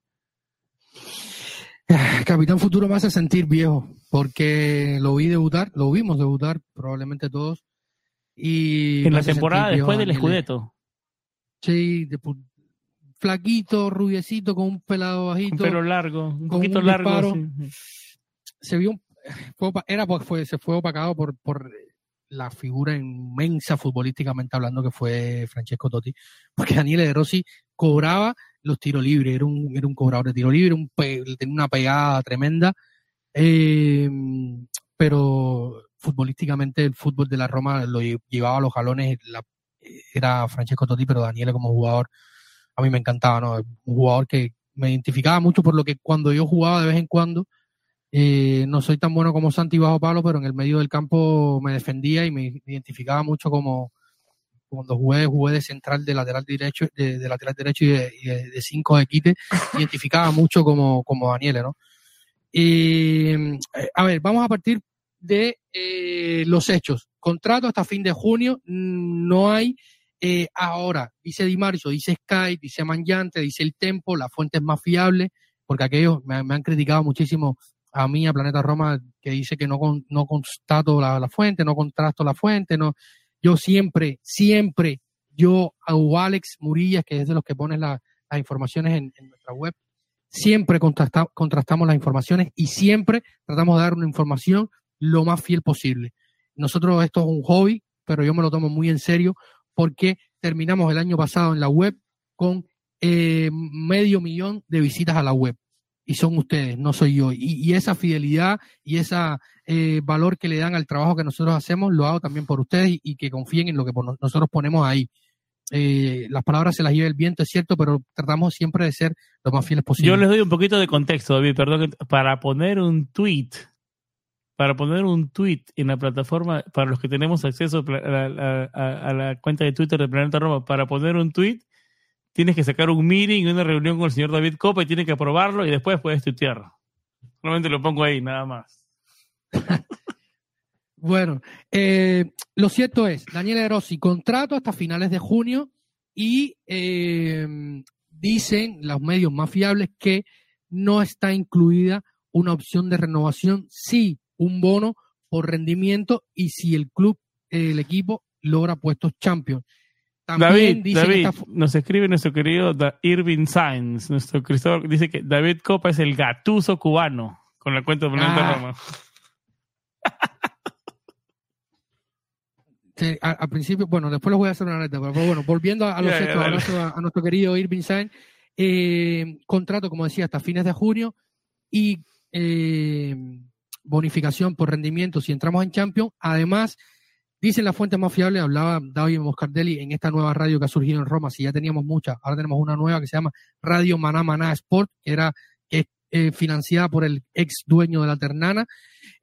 S1: <sighs>
S3: Capitán Futuro me hace sentir viejo, porque lo vi debutar, lo vimos debutar probablemente todos. Y
S1: en la temporada después del Escudeto.
S3: Sí, de, flaquito, rubiecito, con un pelado bajito. Un
S1: pelo largo, un poquito largo.
S3: Se vio, era porque fue, se fue opacado por, por la figura inmensa futbolísticamente hablando que fue Francesco Totti, porque Daniele De Rossi cobraba los tiros libres, era un, era un cobrador de tiro libre, un tenía una pegada tremenda, eh, pero futbolísticamente el fútbol de la Roma lo llevaba a los jalones, era Francesco Totti, pero Daniele como jugador a mí me encantaba, ¿no? Un jugador que me identificaba mucho por lo que cuando yo jugaba de vez en cuando, eh, no soy tan bueno como Santi bajo palo, pero en el medio del campo me defendía y me identificaba mucho como, cuando jugué, jugué de central, de lateral derecho, de, lateral derecho y de, cinco de quite, identificaba mucho como, como Daniele, ¿no? Eh, a ver, vamos a partir de eh, los hechos. Contrato hasta fin de junio, no hay eh, ahora, dice Di Marzio, dice Skype, dice Manjante, dice El Tempo, la fuente es más fiable, porque aquellos me, han criticado muchísimo a mí, a Planeta Roma, que dice que no, no constato la, la fuente, no contrasto la fuente, no, yo siempre, siempre, yo a Alex Murillas, que es de los que pones las informaciones en, nuestra web, siempre contrastamos las informaciones y siempre tratamos de dar una información lo más fiel posible. Nosotros esto es un hobby, pero yo me lo tomo muy en serio porque terminamos el año pasado en la web con eh, medio millón de visitas a la web y son ustedes, no soy yo. Y, esa fidelidad y ese eh, valor que le dan al trabajo que nosotros hacemos, lo hago también por ustedes y, que confíen en lo que nosotros ponemos ahí. Eh, las palabras se las lleva el viento, es cierto, pero tratamos siempre de ser lo más fieles posible.
S1: Yo les doy un poquito de contexto, David, perdón, para poner un tweet, para poner un tweet en la plataforma, para los que tenemos acceso a, la cuenta de Twitter de Planeta Roma, para poner un tweet, tienes que sacar un meeting, una reunión con el señor David Copa y tienes que aprobarlo y después puedes tuitear. Solamente lo pongo ahí, nada más. <laughs>
S3: bueno, eh, lo cierto es, Daniel Rossi, contrato hasta finales de junio y eh, dicen los medios más fiables que no está incluida una opción de renovación, sí, un bono por rendimiento y si el club, el equipo logra puestos champions.
S1: David, David nos escribe nuestro querido Irving Sainz, nuestro Cristóbal, dice que David Copa es el gatuso cubano con la cuenta de ah. Roma. <laughs>
S3: al, principio, bueno, después les voy a hacer una neta, pero bueno, volviendo a, los <laughs> a, nuestro querido Irving Sainz, eh, contrato, como decía, hasta fines de junio y eh, bonificación por rendimiento si entramos en Champions. Además, Dicen la fuente más fiable, hablaba David Moscardelli en esta nueva radio que ha surgido en Roma, si ya teníamos muchas, ahora tenemos una nueva que se llama Radio Maná Maná Sport, que era es eh, financiada por el ex dueño de la Ternana.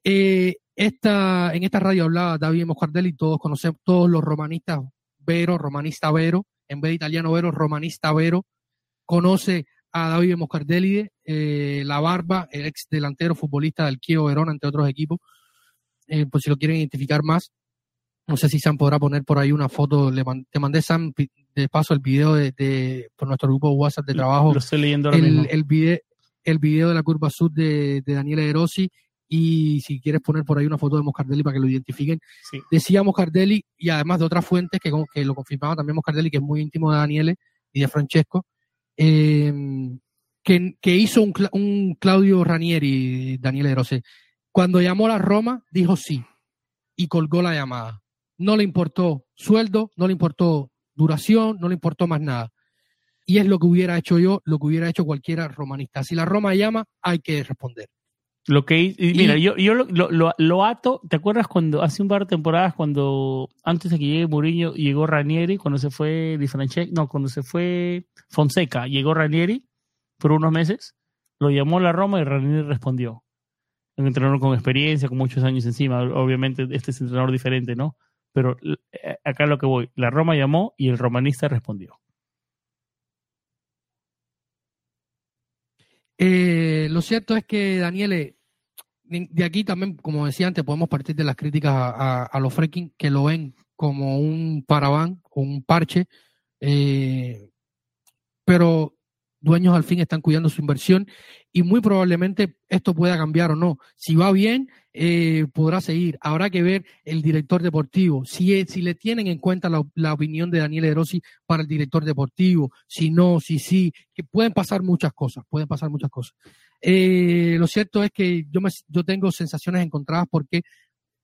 S3: Eh, esta, en esta radio hablaba David Moscardelli, todos conocemos, todos los romanistas Vero, romanista Vero, en vez de italiano Vero, romanista Vero, conoce a David Moscardelli, eh, La Barba, el ex delantero futbolista del Chievo Verona, entre otros equipos, por si lo quieren identificar más. No sé si Sam podrá poner por ahí una foto. Le te mandé, Sam, de paso el video de, por nuestro grupo WhatsApp de trabajo.
S1: Lo estoy leyendo ahora
S3: el,
S1: mismo.
S3: El, video, el video de la curva sur de, de Daniela Erosi. Y si quieres poner por ahí una foto de Moscardelli para que lo identifiquen. Decía Moscardelli, y además de otras fuentes que, que lo confirmaba también Moscardelli, que es muy íntimo de Daniele y de Francesco, eh, que, hizo un, Claudio Ranieri, Daniele Erosi. Cuando llamó a la Roma, dijo sí y colgó la llamada no le importó sueldo, no le importó duración, no le importó más nada. Y es lo que hubiera hecho yo, lo que hubiera hecho cualquiera romanista. Si la Roma llama, hay que responder.
S1: Lo que mira, yo, yo lo, lo, ato, ¿te acuerdas cuando hace un par de temporadas cuando antes de que llegue Mourinho llegó Ranieri, cuando se fue Di Francesco, no, cuando se fue Fonseca, llegó Ranieri por unos meses, lo llamó la Roma y Ranieri respondió. un entrenador con experiencia, con muchos años encima. Obviamente este es un entrenador diferente, ¿no? Pero eh, acá lo que voy, la Roma llamó y el romanista respondió.
S3: Eh, lo cierto es que, Daniele, de aquí también, como decía antes, podemos partir de las críticas a, los fracking que lo ven como un paraván, un parche, eh, pero dueños al fin están cuidando su inversión y muy probablemente esto pueda cambiar o no. Si va bien, eh, podrá seguir. Habrá que ver el director deportivo, si, si le tienen en cuenta la, opinión de Daniel De Rossi para el director deportivo, si no, si sí, que pueden pasar muchas cosas, pueden pasar muchas cosas. Eh, lo cierto es que yo, me, yo tengo sensaciones encontradas porque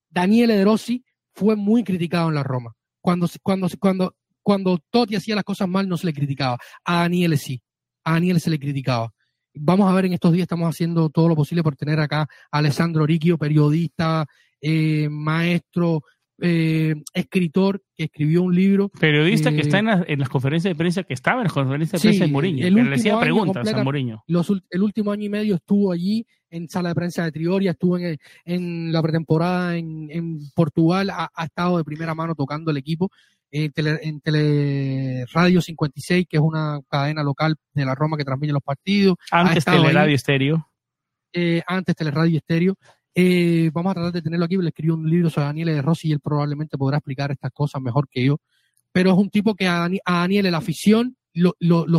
S3: Daniel De Rossi fue muy criticado en la Roma. Cuando, cuando, cuando, cuando Totti hacía las cosas mal no se le criticaba, a Daniel sí a Daniel se le criticaba. Vamos a ver, en estos días estamos haciendo todo lo posible por tener acá a Alessandro Ricchio, periodista, eh, maestro, eh, escritor que escribió un libro.
S1: Periodista que está eh, en, las conferencias de prensa, que estaba en las conferencias de prensa de Mourinho, que le hacía preguntas a Mourinho.
S3: el último año y medio estuvo allí en sala de prensa de Trioria, estuvo en, en la pretemporada en, Portugal, ha, estado de primera mano tocando el equipo en, tele, en Teleradio 56, que es una cadena local de la Roma que transmite los partidos.
S1: Antes Teleradio Estéreo.
S3: Eh, antes Teleradio Estéreo. Eh, vamos a tratar de tenerlo aquí, le escribió un libro sobre Daniel de Rossi y él probablemente podrá explicar estas cosas mejor que yo. Pero es un tipo que a, Daniel, la afición, los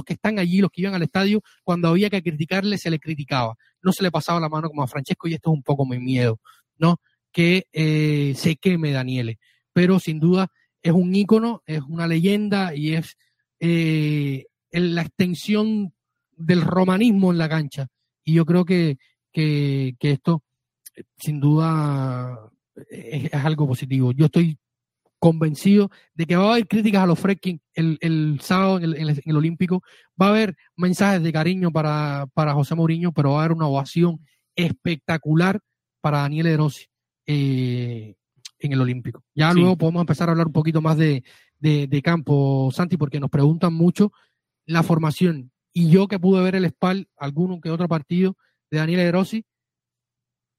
S3: que están allí, los que iban al estadio, cuando había que criticarle, se le criticaba. No se le pasaba la mano como a Francesco y esto es un poco mi miedo, ¿no? Que eh, se queme Daniele. Pero sin duda es un ícono, es una leyenda y es eh, la extensión del romanismo en la cancha. Y yo creo que, que, esto, sin duda, es, algo positivo. Yo estoy convencido de que va a haber críticas a los Fredkin el, el sábado en el, Olímpico. Va a haber mensajes de cariño para, para José Mourinho, pero va a haber una ovación espectacular para Daniel De Rossi. Eh, en el Olímpico. Ya luego podemos empezar a hablar un poquito más de, campo, Santi, porque nos preguntan mucho la formación. Y yo que pude ver el SPAL, alguno que otro partido de Daniel De Rossi,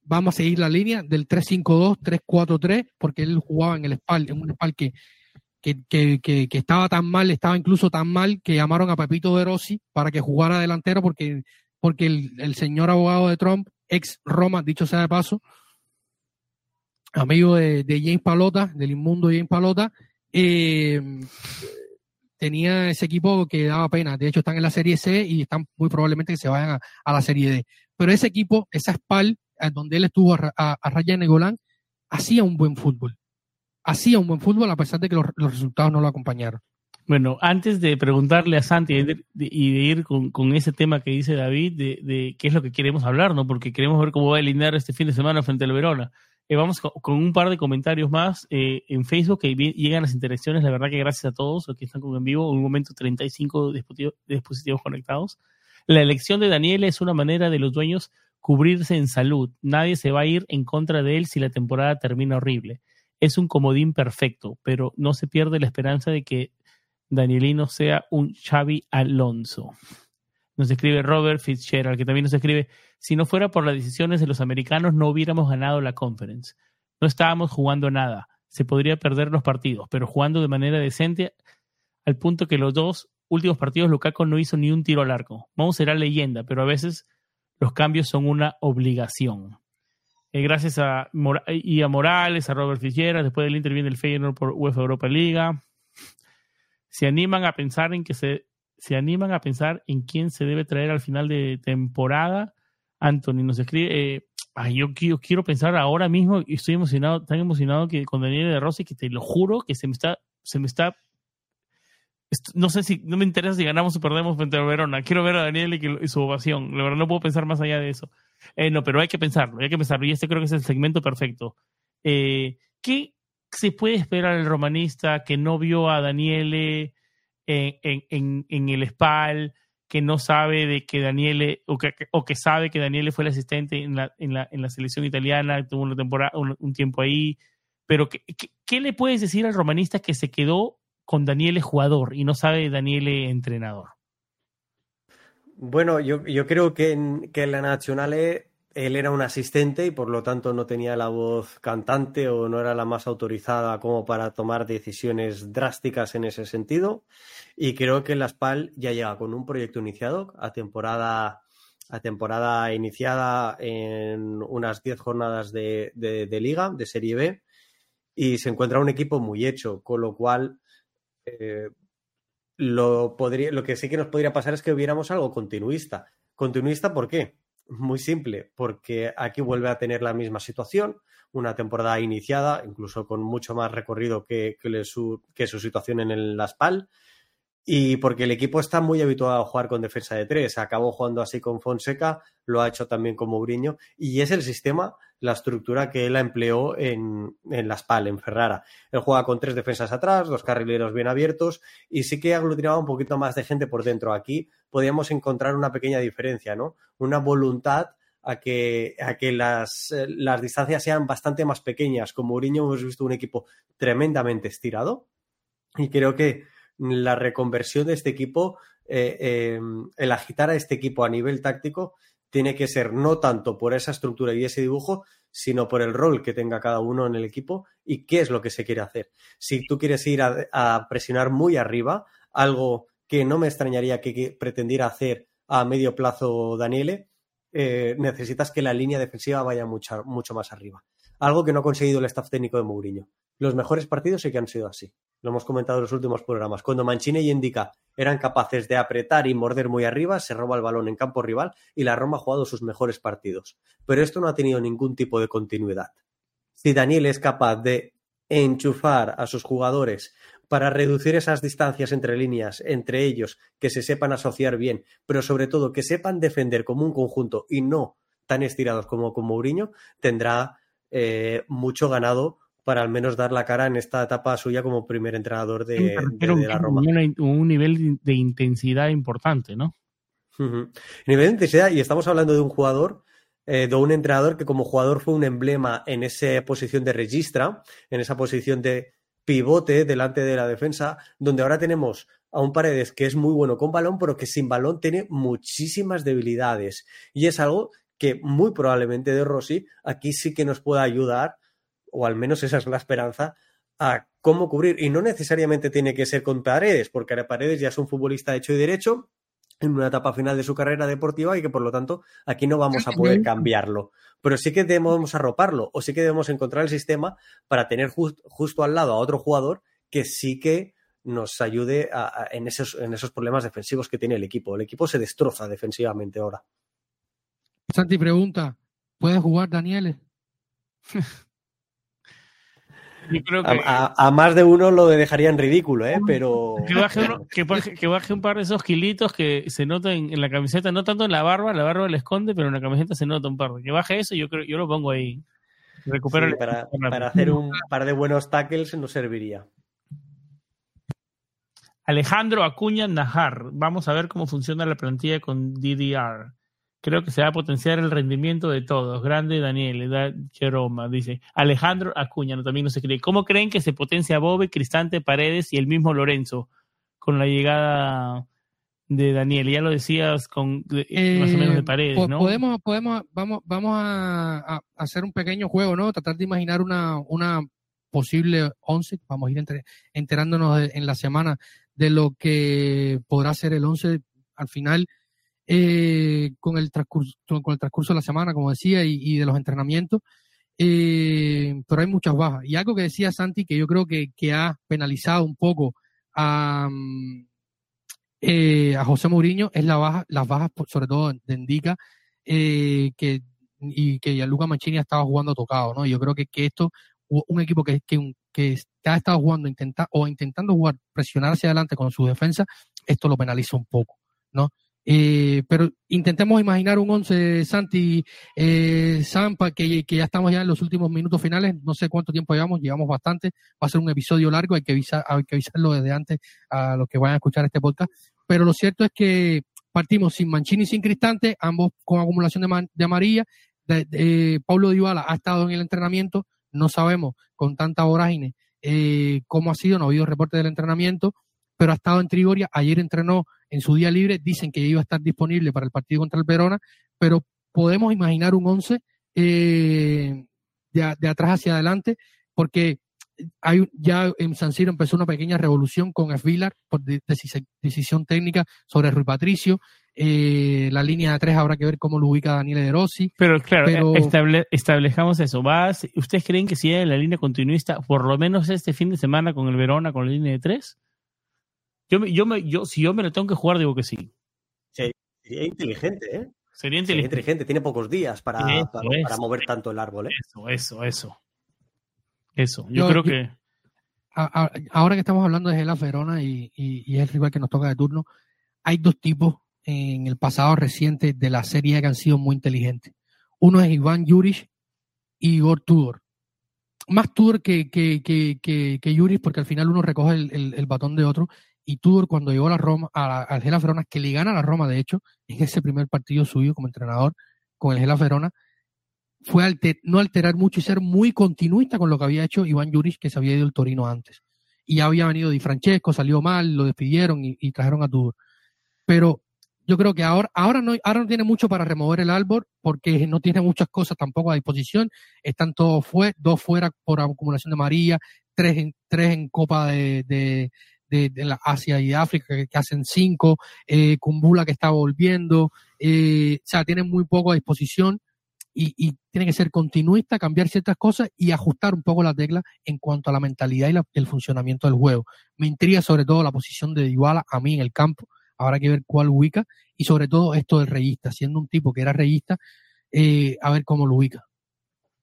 S3: vamos a seguir la línea del 3-5-2, 3-4-3, porque él jugaba en el SPAL, en un SPAL que, que, estaba tan mal, estaba incluso tan mal que llamaron a Pepito De Rossi para que jugara delantero porque, porque el, el señor abogado de Trump, ex Roma, dicho sea de paso, amigo de, James Palota, del inmundo James Palota, eh, tenía ese equipo que daba pena. De hecho, están en la Serie C y están muy probablemente que se vayan a, la Serie D. Pero ese equipo, esa SPAL, donde él estuvo a, a, Raya Negolán, hacía un buen fútbol. Hacía un buen fútbol a pesar de que los, resultados no lo acompañaron.
S1: Bueno, antes de preguntarle a Santi y de, ir con, ese tema que dice David, de, de, qué es lo que queremos hablar, ¿no? Porque queremos ver cómo va a alinear este fin de semana frente al Verona. Eh, vamos con, un par de comentarios más eh, en Facebook que llegan las interacciones. La verdad que gracias a todos los que están con en vivo. En un momento 35 dispositivos, dispositivos conectados. La elección de Daniel es una manera de los dueños cubrirse en salud. Nadie se va a ir en contra de él si la temporada termina horrible. Es un comodín perfecto, pero no se pierde la esperanza de que Danielino sea un Xavi Alonso. Nos escribe Robert Fitzgerald, que también nos escribe, si no fuera por las decisiones de los americanos no hubiéramos ganado la conference. No estábamos jugando nada. Se podría perder los partidos, pero jugando de manera decente al punto que los dos últimos partidos Lukaku no hizo ni un tiro al arco. Vamos será leyenda, pero a veces los cambios son una obligación. Eh, gracias a, y a Morales, a Robert Fitzgerald, después del Inter viene el Feyenoord por UEFA Europa Liga. Se animan a pensar en que se se animan a pensar en quién se debe traer al final de temporada. Anthony nos escribe, eh, ay, yo quiero, pensar ahora mismo y estoy emocionado, tan emocionado que con Daniel de Rossi que te lo juro que se me está, se me está, no sé si, no me interesa si ganamos o perdemos frente a Verona. Quiero ver a Daniel y, su ovación. La verdad no puedo pensar más allá de eso. Eh, no, pero hay que pensarlo, hay que pensarlo. Y este creo que es el segmento perfecto. Eh, ¿Qué se puede esperar el romanista que no vio a Daniele? en, en, el SPAL, que no sabe de que Daniele, o que, o que sabe que Daniele fue el asistente en la, en la, en la selección italiana, tuvo una temporada, un, tiempo ahí, pero ¿qué, ¿qué, le puedes decir al romanista que se quedó con Daniele jugador y no sabe Daniele entrenador?
S2: Bueno, yo, yo creo que en, que en la Nacional él era un asistente y por lo tanto no tenía la voz cantante o no era la más autorizada como para tomar decisiones drásticas en ese sentido. Y creo que la SPAL ya llega con un proyecto iniciado a temporada, a temporada iniciada en unas 10 jornadas de, liga, de Serie B, y se encuentra un equipo muy hecho, con lo cual eh, lo, podría, lo que sí que nos podría pasar es que hubiéramos algo continuista. ¿Continuista por qué? Muy simple, porque aquí vuelve a tener la misma situación, una temporada iniciada, incluso con mucho más recorrido que, su, que su, situación en el Laspal, y porque el equipo está muy habituado a jugar con defensa de tres. Acabó jugando así con Fonseca, lo ha hecho también con Mourinho, y es el sistema, la estructura que él empleó en, en la SPAL, en Ferrara. Él juega con tres defensas atrás, dos carrileros bien abiertos, y sí que aglutinaba un poquito más de gente por dentro. Aquí podíamos encontrar una pequeña diferencia, ¿no? Una voluntad a que, a que las, las distancias sean bastante más pequeñas. Con Mourinho hemos visto un equipo tremendamente estirado, y creo que la reconversión de este equipo, eh, em, el agitar a este equipo a nivel táctico, tiene que ser no tanto por esa estructura y ese dibujo, sino por el rol que tenga cada uno en el equipo y qué es lo que se quiere hacer. Si tú quieres ir a, presionar muy arriba, algo que no me extrañaría que, pretendiera hacer a medio plazo Daniele, eh, necesitas que la línea defensiva vaya mucho, mucho más arriba. Algo que no ha conseguido el staff técnico de Mourinho. Los mejores partidos sí que han sido así lo hemos comentado en los últimos programas, cuando Mancini y Indica eran capaces de apretar y morder muy arriba, se roba el balón en campo rival y la Roma ha jugado sus mejores partidos. Pero esto no ha tenido ningún tipo de continuidad. Si Daniel es capaz de enchufar a sus jugadores para reducir esas distancias entre líneas, entre ellos, que se sepan asociar bien, pero sobre todo que sepan defender como un conjunto y no tan estirados como con Mourinho, tendrá eh, mucho ganado para al menos dar la cara en esta etapa suya como primer entrenador de, la Roma.
S1: Un, nivel de intensidad importante, ¿no?
S2: Nivel de intensidad, y estamos hablando de un jugador, eh, de un entrenador que como jugador fue un emblema en esa posición de registra, en esa posición de pivote delante de la defensa, donde ahora tenemos a un Paredes que es muy bueno con balón, pero que sin balón tiene muchísimas debilidades. Y es algo que muy probablemente de Rossi aquí sí que nos pueda ayudar o al menos esa es la esperanza, a cómo cubrir. Y no necesariamente tiene que ser con Paredes, porque Paredes ya es un futbolista hecho y derecho en una etapa final de su carrera deportiva y que por lo tanto aquí no vamos a poder cambiarlo. Pero sí que debemos arroparlo o sí que debemos encontrar el sistema para tener justo al lado a otro jugador que sí que nos ayude en, esos, en esos problemas defensivos que tiene el equipo. El equipo se destroza defensivamente ahora.
S3: Santi pregunta, ¿puede jugar Daniel? <laughs>
S2: a, más de uno lo dejaría en ridículo, ¿eh? Pero.
S1: Que baje, un par de esos kilitos que se notan en, la camiseta, no tanto en la barba, la barba le esconde, pero en la camiseta se nota un par. Que baje eso, yo creo, yo lo pongo ahí.
S2: Recupero para, para hacer un par de buenos tackles nos serviría.
S1: Alejandro Acuña Najar. Vamos a ver cómo funciona la plantilla con DDR. Creo que se va a potenciar el rendimiento de todos. Grande Daniel, edad Jeroma, dice. Alejandro Acuña, también no se cree. ¿Cómo creen que se potencia Bobe, Cristante, Paredes y el mismo Lorenzo con la llegada de Daniel? Ya lo decías con más o menos de eh, Paredes, ¿no?
S3: Podemos, podemos, vamos, vamos a, hacer un pequeño juego, ¿no? Tratar de imaginar una, una posible once. Vamos a ir enterándonos en la semana de lo que podrá ser el once al final eh, con, el transcurso, con el transcurso de la semana, como decía, y, de los entrenamientos. Eh, pero hay muchas bajas. Y algo que decía Santi, que yo creo que, que ha penalizado un poco a, mm, eh, a José Mourinho, es la baja, las bajas, sobre todo de Indica, eh, que, y que Luca Mancini ha estado jugando tocado, ¿no? Yo creo que, que esto, un equipo que, que, que ha estado jugando intenta, o intentando jugar, presionar hacia adelante con su defensa, esto lo penaliza un poco, ¿no? Eh, pero intentemos imaginar un 11 Santi eh, Zampa, que, ya estamos ya en los últimos minutos finales, no sé cuánto tiempo llevamos, llevamos bastante, va a ser un episodio largo, hay que, avisar, hay que avisarlo desde antes a los que vayan a escuchar este podcast, pero lo cierto es que partimos sin Mancini y sin Cristante, ambos con acumulación de, de amarilla, de, Pablo Dybala ha estado en el entrenamiento, no sabemos con tanta vorágine eh, cómo ha sido, no ha habido reporte del entrenamiento, pero ha estado en Trigoria, ayer entrenó en su día libre, dicen que iba a estar disponible para el partido contra el Verona, pero podemos imaginar un 11 eh, de, de, atrás hacia adelante, porque hay, ya en San Siro empezó una pequeña revolución con Esvilar por decisión técnica sobre Rui Patricio. Eh, la línea de tres habrá que ver cómo lo ubica Daniele De Rossi.
S1: Pero claro, establejamos eso. ¿Ustedes creen que si en la línea continuista, por lo menos este fin de semana con el Verona, con la línea de tres? Yo, yo, me, yo, si yo me lo tengo que jugar, digo que sí.
S2: Sí, sería inteligente, ¿eh?
S1: Sería inteligente.
S2: inteligente. Tiene pocos días para, para, mover tanto el árbol, ¿eh?
S1: Eso, eso, eso. Eso, yo, creo que...
S3: ahora que estamos hablando de Gela Verona y, y, es el rival que nos toca de turno, hay dos tipos en el pasado reciente de la serie que han sido muy inteligentes. Uno es Iván Juric y Igor Tudor. Más Tudor que, que, que, que, Juric porque al final uno recoge el, el batón de otro y Tudor cuando llegó a la Roma, al Gela Verona, que le gana a la Roma, de hecho, en ese primer partido suyo como entrenador con el Gela Verona, fue no alterar mucho y ser muy continuista con lo que había hecho Iván Juric, que se había ido el Torino antes. Y ya había venido Di Francesco, salió mal, lo despidieron y, trajeron a Tudor. Pero yo creo que ahora, ahora, no, ahora no tiene mucho para remover el árbol porque no tiene muchas cosas tampoco a disposición. Están todos fue, dos fuera por acumulación de María, tres en, tres en Copa de, la Asia y África que, hacen cinco, eh, Kumbula que está volviendo, eh, o sea, tienen muy poco a disposición y, y, tiene que ser continuista, cambiar ciertas cosas y ajustar un poco la tecla en cuanto a la mentalidad y el funcionamiento del juego. Me intriga sobre todo la posición de Dybala a mí en el campo, habrá que ver cuál ubica y sobre todo esto del reyista, siendo un tipo que era reyista, eh, a ver cómo lo ubica.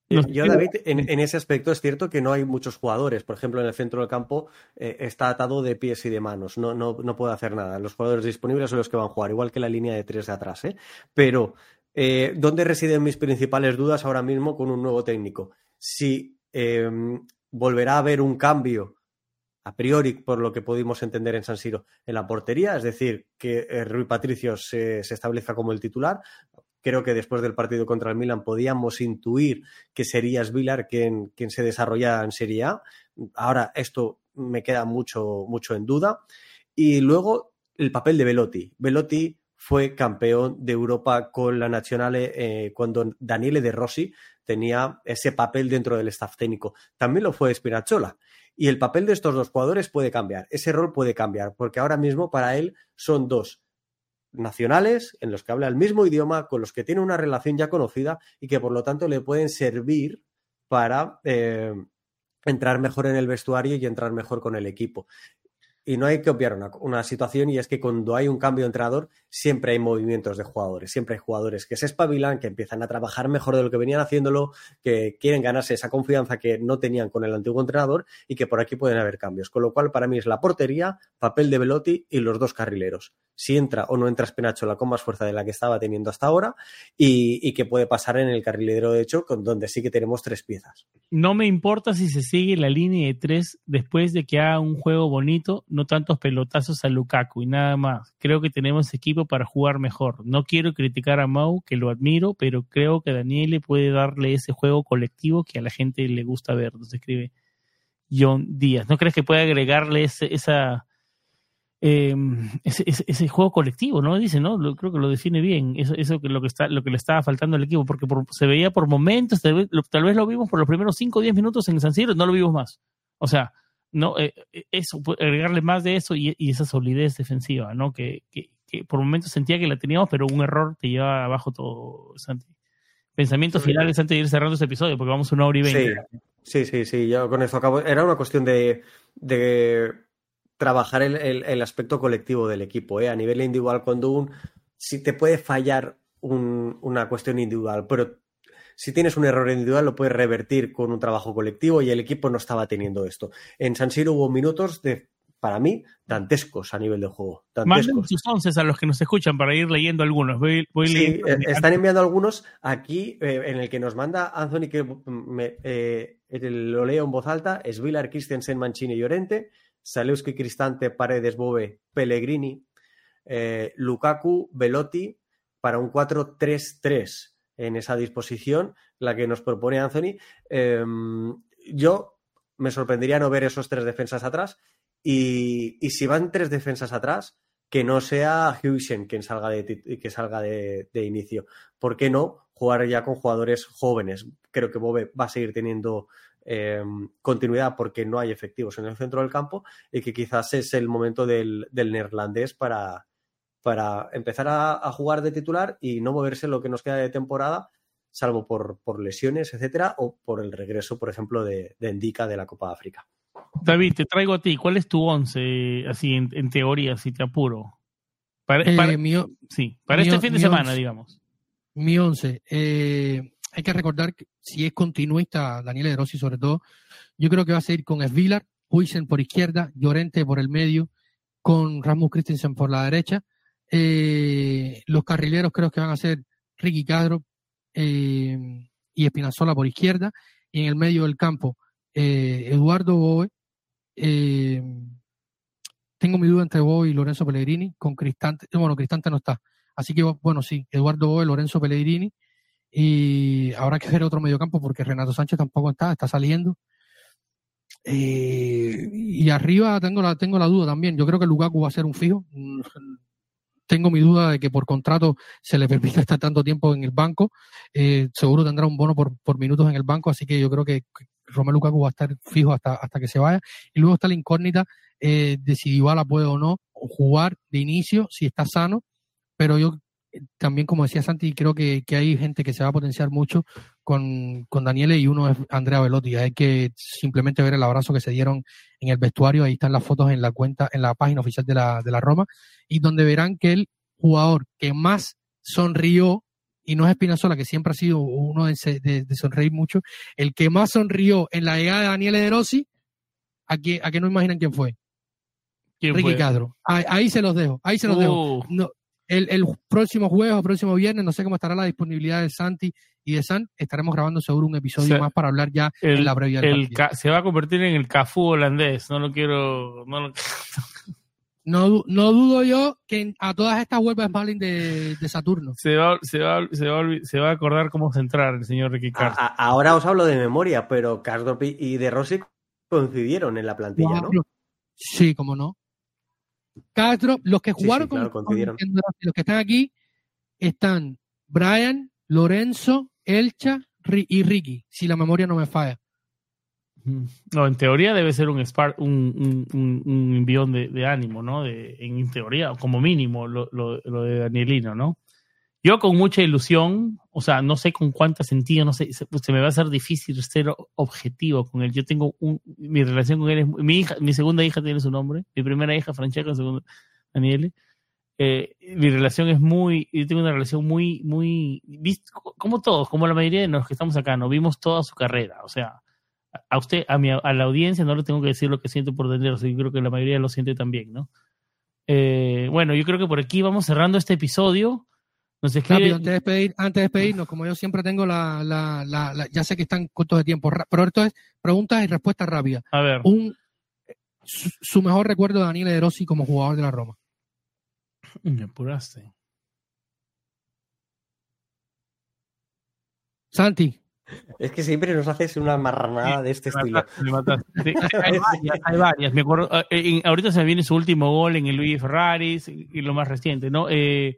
S2: Yo, David, en, ese aspecto es cierto que no hay muchos jugadores. Por ejemplo, en el centro del campo eh, está atado de pies y de manos. No, no, no puede hacer nada. Los jugadores disponibles son los que van a jugar, igual que la línea de tres de atrás. ¿eh? Pero, eh, ¿dónde residen mis principales dudas ahora mismo con un nuevo técnico? Si em, volverá a haber un cambio a priori, por lo que pudimos entender en San Siro, en la portería, es decir, que Rui Patricio se, se establezca como el titular, Creo que después del partido contra el Milan podíamos intuir que sería Svilar quien, quien se desarrolla en Serie A. Ahora esto me queda mucho, mucho en duda. Y luego el papel de Velotti. Velotti fue campeón de Europa con la Nazionale eh, cuando Daniele De Rossi tenía ese papel dentro del staff técnico. También lo fue Spinazzola. Y el papel de estos dos jugadores puede cambiar, ese rol puede cambiar, porque ahora mismo para él son dos nacionales en los que habla el mismo idioma, con los que tiene una relación ya conocida y que por lo tanto le pueden servir para eh, entrar mejor en el vestuario y entrar mejor con el equipo. Y no hay que obviar una, situación y es que cuando hay un cambio de entrenador siempre hay movimientos de jugadores, siempre hay jugadores que se espabilan, que empiezan a trabajar mejor de lo que venían haciéndolo, que quieren ganarse esa confianza que no tenían con el antiguo entrenador y que por aquí pueden haber cambios. Con lo cual para mí es la portería, papel de Velotti y los dos carrileros si entra o no entra Spenachola con más fuerza de la que estaba teniendo hasta ahora y, que puede pasar en el carrilero de hecho, con, donde sí que tenemos tres piezas.
S1: No me importa si se sigue la línea de tres después de que haga un juego bonito, no tantos pelotazos a Lukaku y nada más. Creo que tenemos equipo para jugar mejor. No quiero criticar a Mau, que lo admiro, pero creo que Daniele puede darle ese juego colectivo que a la gente le gusta ver, nos escribe John Díaz. ¿No crees que puede agregarle esa eh, ese, juego colectivo, ¿no? Dice, ¿no? creo que lo define bien, eso, eso que lo que está, lo que le estaba faltando al equipo, porque se veía por momentos, tal vez, lo, vimos por los primeros 5 o 10 minutos en San Siro, no lo vimos más. O sea, no, eh, eh, eso, agregarle más de eso y, esa solidez defensiva, ¿no? Que, que, por momentos sentía que la teníamos, pero un error te lleva abajo todo, Santi. Pensamientos finales antes de ir cerrando este episodio, porque vamos a una hora y veinte.
S2: Sí, sí, sí, yo con eso acabo. Era una cuestión de, de trabajar el, el, aspecto colectivo del equipo. ¿eh? A nivel individual, cuando un. Si te puede fallar un, una cuestión individual, pero si tienes un error individual, lo puedes revertir con un trabajo colectivo y el equipo no estaba teniendo esto. En San Siro hubo minutos de, para mí, dantescos a nivel de juego.
S1: Manden sus once a los que nos escuchan para ir leyendo algunos. Voy,
S2: sí, eh, están enviando algunos aquí eh, en el que nos manda Anthony, que me, eh, lo leo en voz alta, es Villar, Christensen, Mancini y Llorente. Salewski, Cristante, Paredes, Bove, Pellegrini, eh, Lukaku, Velotti para un 4-3-3 en esa disposición, la que nos propone Anthony. Em, yo me sorprendería no ver esos tres defensas atrás y, si van tres defensas atrás, que no sea Huisen quien salga de, que salga de, inicio. ¿Por qué no jugar ya con jugadores jóvenes? Creo que Bobe va a seguir teniendo em, continuidad porque no hay efectivos en el centro del campo y que quizás es el momento del, neerlandés para, para empezar a, jugar de titular y no moverse lo que nos queda de temporada, salvo por, por lesiones, etcétera, o por el regreso, por ejemplo, de, de Indica de la Copa de África.
S1: David, te traigo a ti. ¿Cuál es tu once, así en, teoría, si te apuro?
S3: Para,
S1: eh, sí, para este fin de semana, digamos.
S3: Mi once. Eh, hay que recordar que si es continuista, Daniel De Rossi sobre todo, yo creo que va a seguir con Svilar, Huisen por izquierda, Llorente por el medio, con Rasmus Christensen por la derecha. Eh, los carrileros creo que van a ser Ricky Cadro y Espinazola por izquierda. Y en el medio del campo, eh, Eduardo Boe, eh, tengo mi duda entre Boe y Lorenzo Pellegrini, con Cristante, bueno, Cristante no está, así que bueno, sí, Eduardo Boe, Lorenzo Pellegrini, y habrá que ver otro mediocampo porque Renato Sánchez tampoco está, está saliendo. Eh, y arriba tengo la, tengo la duda también, yo creo que Lukaku va a ser un fijo, tengo mi duda de que por contrato se le permita <laughs> estar tanto tiempo en el banco. seguro tendrá un bono por, por, minutos en el banco, así que yo creo que Romelu Lukaku va a estar fijo hasta, hasta que se vaya. Y luego está la incógnita eh, de si Dybala puede o no jugar de inicio, si está sano. Pero yo eh, también, como decía Santi, creo que, hay gente que se va a potenciar mucho con, con Daniele y uno es Andrea Velotti. Hay que simplemente ver el abrazo que se dieron en el vestuario. Ahí están las fotos en la cuenta, en la página oficial de la, de la Roma, y donde verán que el jugador que más sonrió y no es Espinazola, que siempre ha sido uno de, sonreír mucho, el que más sonrió en la llegada de Daniele De Rossi, a que, a que no imaginan quién fue. Ricky Cadro. Ahí, se los dejo, ahí se los dejo. Uh. No, el, el, próximo jueves o próximo viernes, no sé cómo estará la disponibilidad de Santi y de San, estaremos grabando seguro un episodio más para hablar ya
S1: en
S3: la previa
S1: Se va a convertir en el Cafú holandés, no lo quiero... No lo... <laughs>
S3: No, no dudo yo que a todas estas vuelvas Smalling de, de Saturno.
S1: Se va, se, va, se, va, se va a acordar cómo centrar el señor Ricky Castro.
S2: ahora os hablo de memoria, pero Castro y De Rossi coincidieron en la plantilla, ¿no?
S3: Sí, cómo no. Castro, los que jugaron con, los que están aquí están Brian, Lorenzo, Elcha y Ricky, si la memoria no me falla.
S1: No, en teoría debe ser un un, un, envión de, ánimo, ¿no? De, en teoría, como mínimo, lo, lo, de Danielino, ¿no? Yo con mucha ilusión, o sea, no sé con cuánta sentido, no sé, se, me va a ser difícil ser objetivo con él. Yo tengo un, mi relación con él es, mi hija, mi segunda hija tiene su nombre, mi primera hija Francesca, segunda Daniele. Eh, mi relación es muy, yo tengo una relación muy, muy, como todos, como la mayoría de los que estamos acá, no vimos toda su carrera, o sea, a usted, a, mi, a la audiencia, no le tengo que decir lo que siento por dentro, yo creo que la mayoría lo siente también, ¿no? Eh, bueno, yo creo que por aquí vamos cerrando este episodio.
S3: Nos antes, de despedir, antes de despedirnos, como yo siempre tengo la, la, la, ya sé que están cortos de tiempo, pero esto es preguntas y respuestas rápidas.
S1: A ver.
S3: Un, su, mejor recuerdo de Daniel Rossi como jugador de la Roma. <laughs>
S1: Me apuraste.
S3: Santi.
S2: Es que siempre nos haces una marranada de este estilo. <laughs>
S1: hay, varias, Me acuerdo, eh, ahorita se me viene su último gol en el Luis Ferrari y lo más reciente, ¿no? Eh,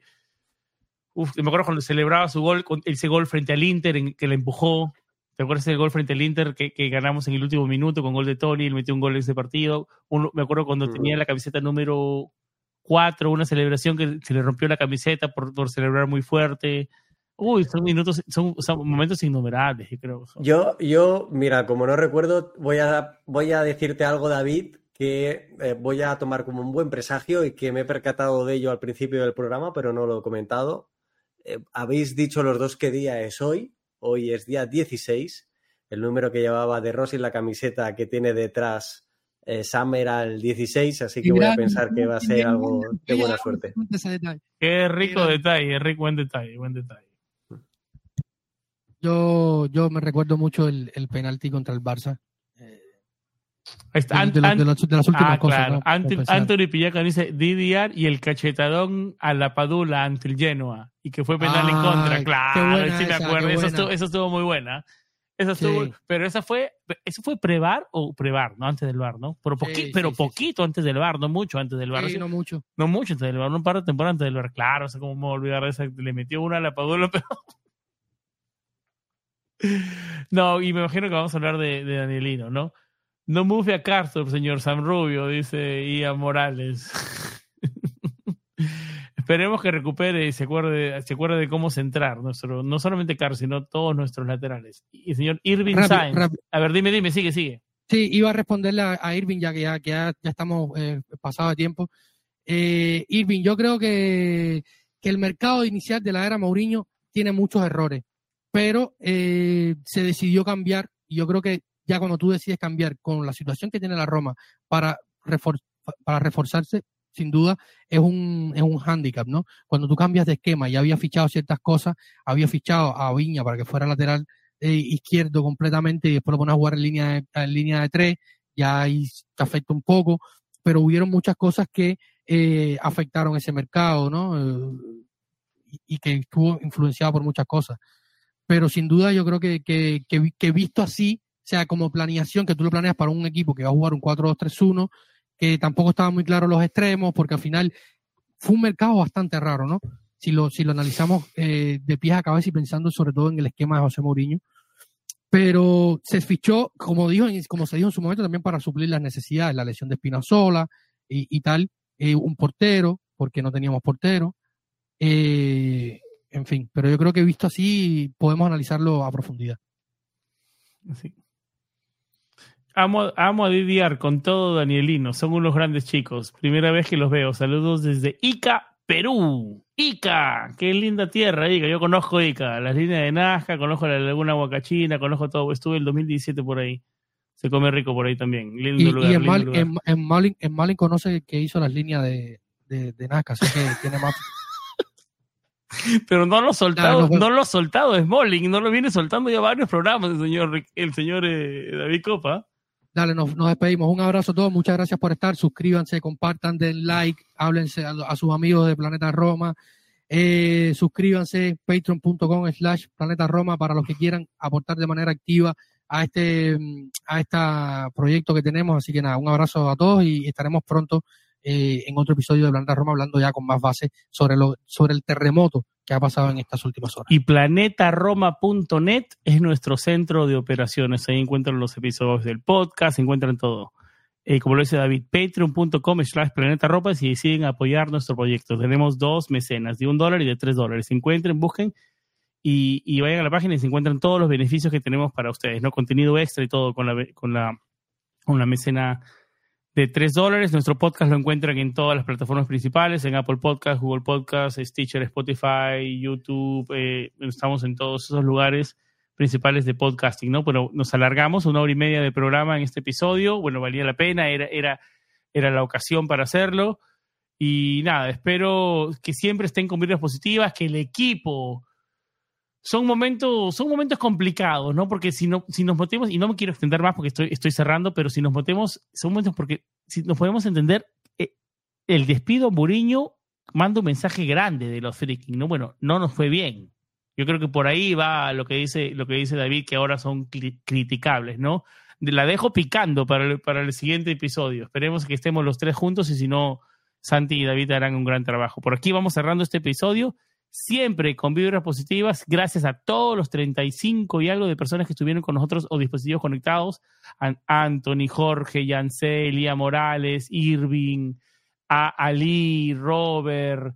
S1: uf, me acuerdo cuando celebraba su gol, ese gol frente al Inter en, que le empujó. ¿Te acuerdas del gol frente al Inter que, ganamos en el último minuto con gol de Tony? Él metió un gol en ese partido. me acuerdo cuando mm. tenía la camiseta número 4, una celebración que se le rompió la camiseta por, por celebrar muy fuerte. Uy, son minutos, son, momentos innumerables, creo.
S2: Yo, yo, mira, como no recuerdo, voy a, voy a decirte algo, David, que eh, voy a tomar como un buen presagio y que me he percatado de ello al principio del programa, pero no lo he comentado. Eh, habéis dicho los dos qué día es hoy. Hoy es día 16. El número que llevaba de Rossi en la camiseta que tiene detrás eh, Sam era el 16, así que voy a pensar que va a ser algo de buena suerte.
S1: Qué rico detalle, rico buen detalle, buen detalle.
S3: Yo, yo me recuerdo mucho el, el penalti contra el Barça.
S1: de, las últimas ah, cosas. Anthony Pillaca dice DDR y el cachetadón a la Padula ante el Genoa y que fue penal en contra. Claro, sí me acuerdo. Eso estuvo, eso estuvo, muy buena. Esa estuvo,
S3: Sí.
S1: pero esa fue, eso fue prevar o prevar, ¿no? Antes del bar, ¿no? Pero, poqui-
S3: Sí,
S1: pero
S3: sí, sí,
S1: poquito antes del bar, no mucho antes del bar.
S3: No mucho.
S1: No mucho antes del bar, un par de temporadas antes del bar. Claro, o sea, cómo me voy a olvidar de esa. Le metió una, la apagó, lo peor. No, y me imagino que vamos a hablar de, de Danielino, ¿no? No move a Carter, señor Sam Rubio, dice Ian Morales. <laughs> Esperemos que recupere y se acuerde, se acuerde de cómo centrar nuestro, no solamente Carter, sino todos nuestros laterales. Y señor Irving
S3: Rápido,
S1: Sainz.
S3: rápido.
S1: A ver, dime, dime, sigue, sigue.
S3: Sí, iba a responderle a, a Irving ya que ya, que ya, ya estamos eh, pasado de tiempo. Eh, Irving, yo creo que, que el mercado inicial de la era Mourinho tiene muchos errores, pero eh, se decidió cambiar y yo creo que ya cuando tú decides cambiar con la situación que tiene la Roma para, refor- para reforzarse, sin duda es un, es un hándicap, ¿no? Cuando tú cambias de esquema y había fichado ciertas cosas, había fichado a Viña para que fuera lateral eh, izquierdo completamente y después lo pones a jugar en línea de, en línea de tres, ya ahí te afecta un poco, pero hubieron muchas cosas que eh, afectaron ese mercado, ¿no? Eh, y, que estuvo influenciado por muchas cosas. Pero sin duda yo creo que, que, que, que visto así, o sea, como planeación, que tú lo planeas para un equipo que va a jugar un 4-2-3-1, que tampoco estaban muy claros los extremos, porque al final fue un mercado bastante raro, ¿no? Si lo, si lo analizamos eh, de pies a cabeza y pensando sobre todo en el esquema de José Mourinho. Pero se fichó, como, dijo, como se dijo en su momento, también para suplir las necesidades, la lesión de Spinazzola y, y tal, eh, un portero, porque no teníamos portero. Eh, en fin, pero yo creo que visto así podemos analizarlo a profundidad.
S1: Sí. Amo, amo a Didiar con todo Danielino, son unos grandes chicos. Primera vez que los veo. Saludos desde Ica, Perú. Ica, qué linda tierra, Ica. Yo conozco Ica, las líneas de Nazca, conozco la laguna Huacachina, conozco todo. Estuve el 2017 por ahí. Se come rico por ahí también. Lindo
S3: Y,
S1: lugar.
S3: y en,
S1: lindo
S3: Mal,
S1: lugar.
S3: en, en Malin, en Malin conoce que hizo las líneas de, de, de Nazca, así que tiene más. <laughs>
S1: Pero no lo ha soltado,
S3: No, no,
S1: no lo ha soltado Smalling, no lo viene soltando ya varios programas el señor, el señor eh, David Copa.
S3: Dale, nos, nos despedimos. Un abrazo a todos, muchas gracias por estar. Suscríbanse, compartan, den like, háblense a, sus amigos de Planeta Roma. Eh, suscríbanse, patreon.com slash Planeta Roma para los que quieran aportar de manera activa a este mm, a este proyecto que tenemos. Así que nada, un abrazo a todos y estaremos pronto eh, en otro episodio de Planeta Roma hablando ya con más base sobre lo sobre el terremoto que ha pasado en estas últimas horas.
S1: Y planetaroma.net es nuestro centro de operaciones. Ahí encuentran los episodios del podcast, encuentran todo. Eh, como lo dice David, patreon.com slash planetarropa si deciden apoyar nuestro proyecto. Tenemos dos mecenas, de un dólar y de tres dólares. Encuentren, busquen y, y vayan a la página y se encuentran todos los beneficios que tenemos para ustedes, ¿no? Contenido extra y todo con la, con la, con la mecena de 3 dólares. Nuestro podcast lo encuentran en todas las plataformas principales, en Apple Podcast, Google Podcast, Stitcher, Spotify, YouTube. eh, estamos en todos esos lugares principales de podcasting, ¿no? Pero nos alargamos una hora y media de programa en este episodio. Bueno, valía la pena, era, era, era la ocasión para hacerlo. Y nada, espero que siempre estén con vibras positivas, que el equipo son momentos, son momentos complicados, ¿no? Porque si, no, si nos metemos, y no me quiero extender más porque estoy, estoy cerrando, pero si nos metemos, son momentos porque si nos podemos entender, eh, el despido a Mourinho manda un mensaje grande de los freaking, ¿no? Bueno, no nos fue bien. Yo creo que por ahí va lo que dice, lo que dice David, que ahora son cri- criticables, ¿no? La dejo picando para para el siguiente episodio. Esperemos que estemos los tres juntos y si no, Santi y David harán un gran trabajo. Por aquí vamos cerrando este episodio siempre con vibras positivas, gracias a todos los 35 y algo de personas que estuvieron con nosotros o dispositivos conectados, Anthony, Jorge, Yancel, Elia Morales, Irving, a Ali, Robert,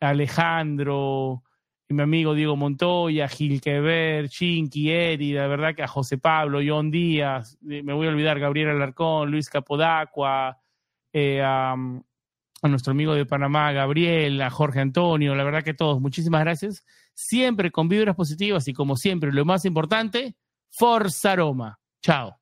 S1: Alejandro, mi amigo Diego Montoya, Gil Quever, Chinky, Eri, la verdad que a José Pablo, John Díaz, eh, me voy a olvidar, Gabriel Alarcón, Luis Capodacua, eh, a nuestro amigo de Panamá, Gabriel, a Jorge Antonio, la verdad que todos, muchísimas gracias. Siempre con vibras positivas y como siempre, lo más importante, Forza Aroma. Chao.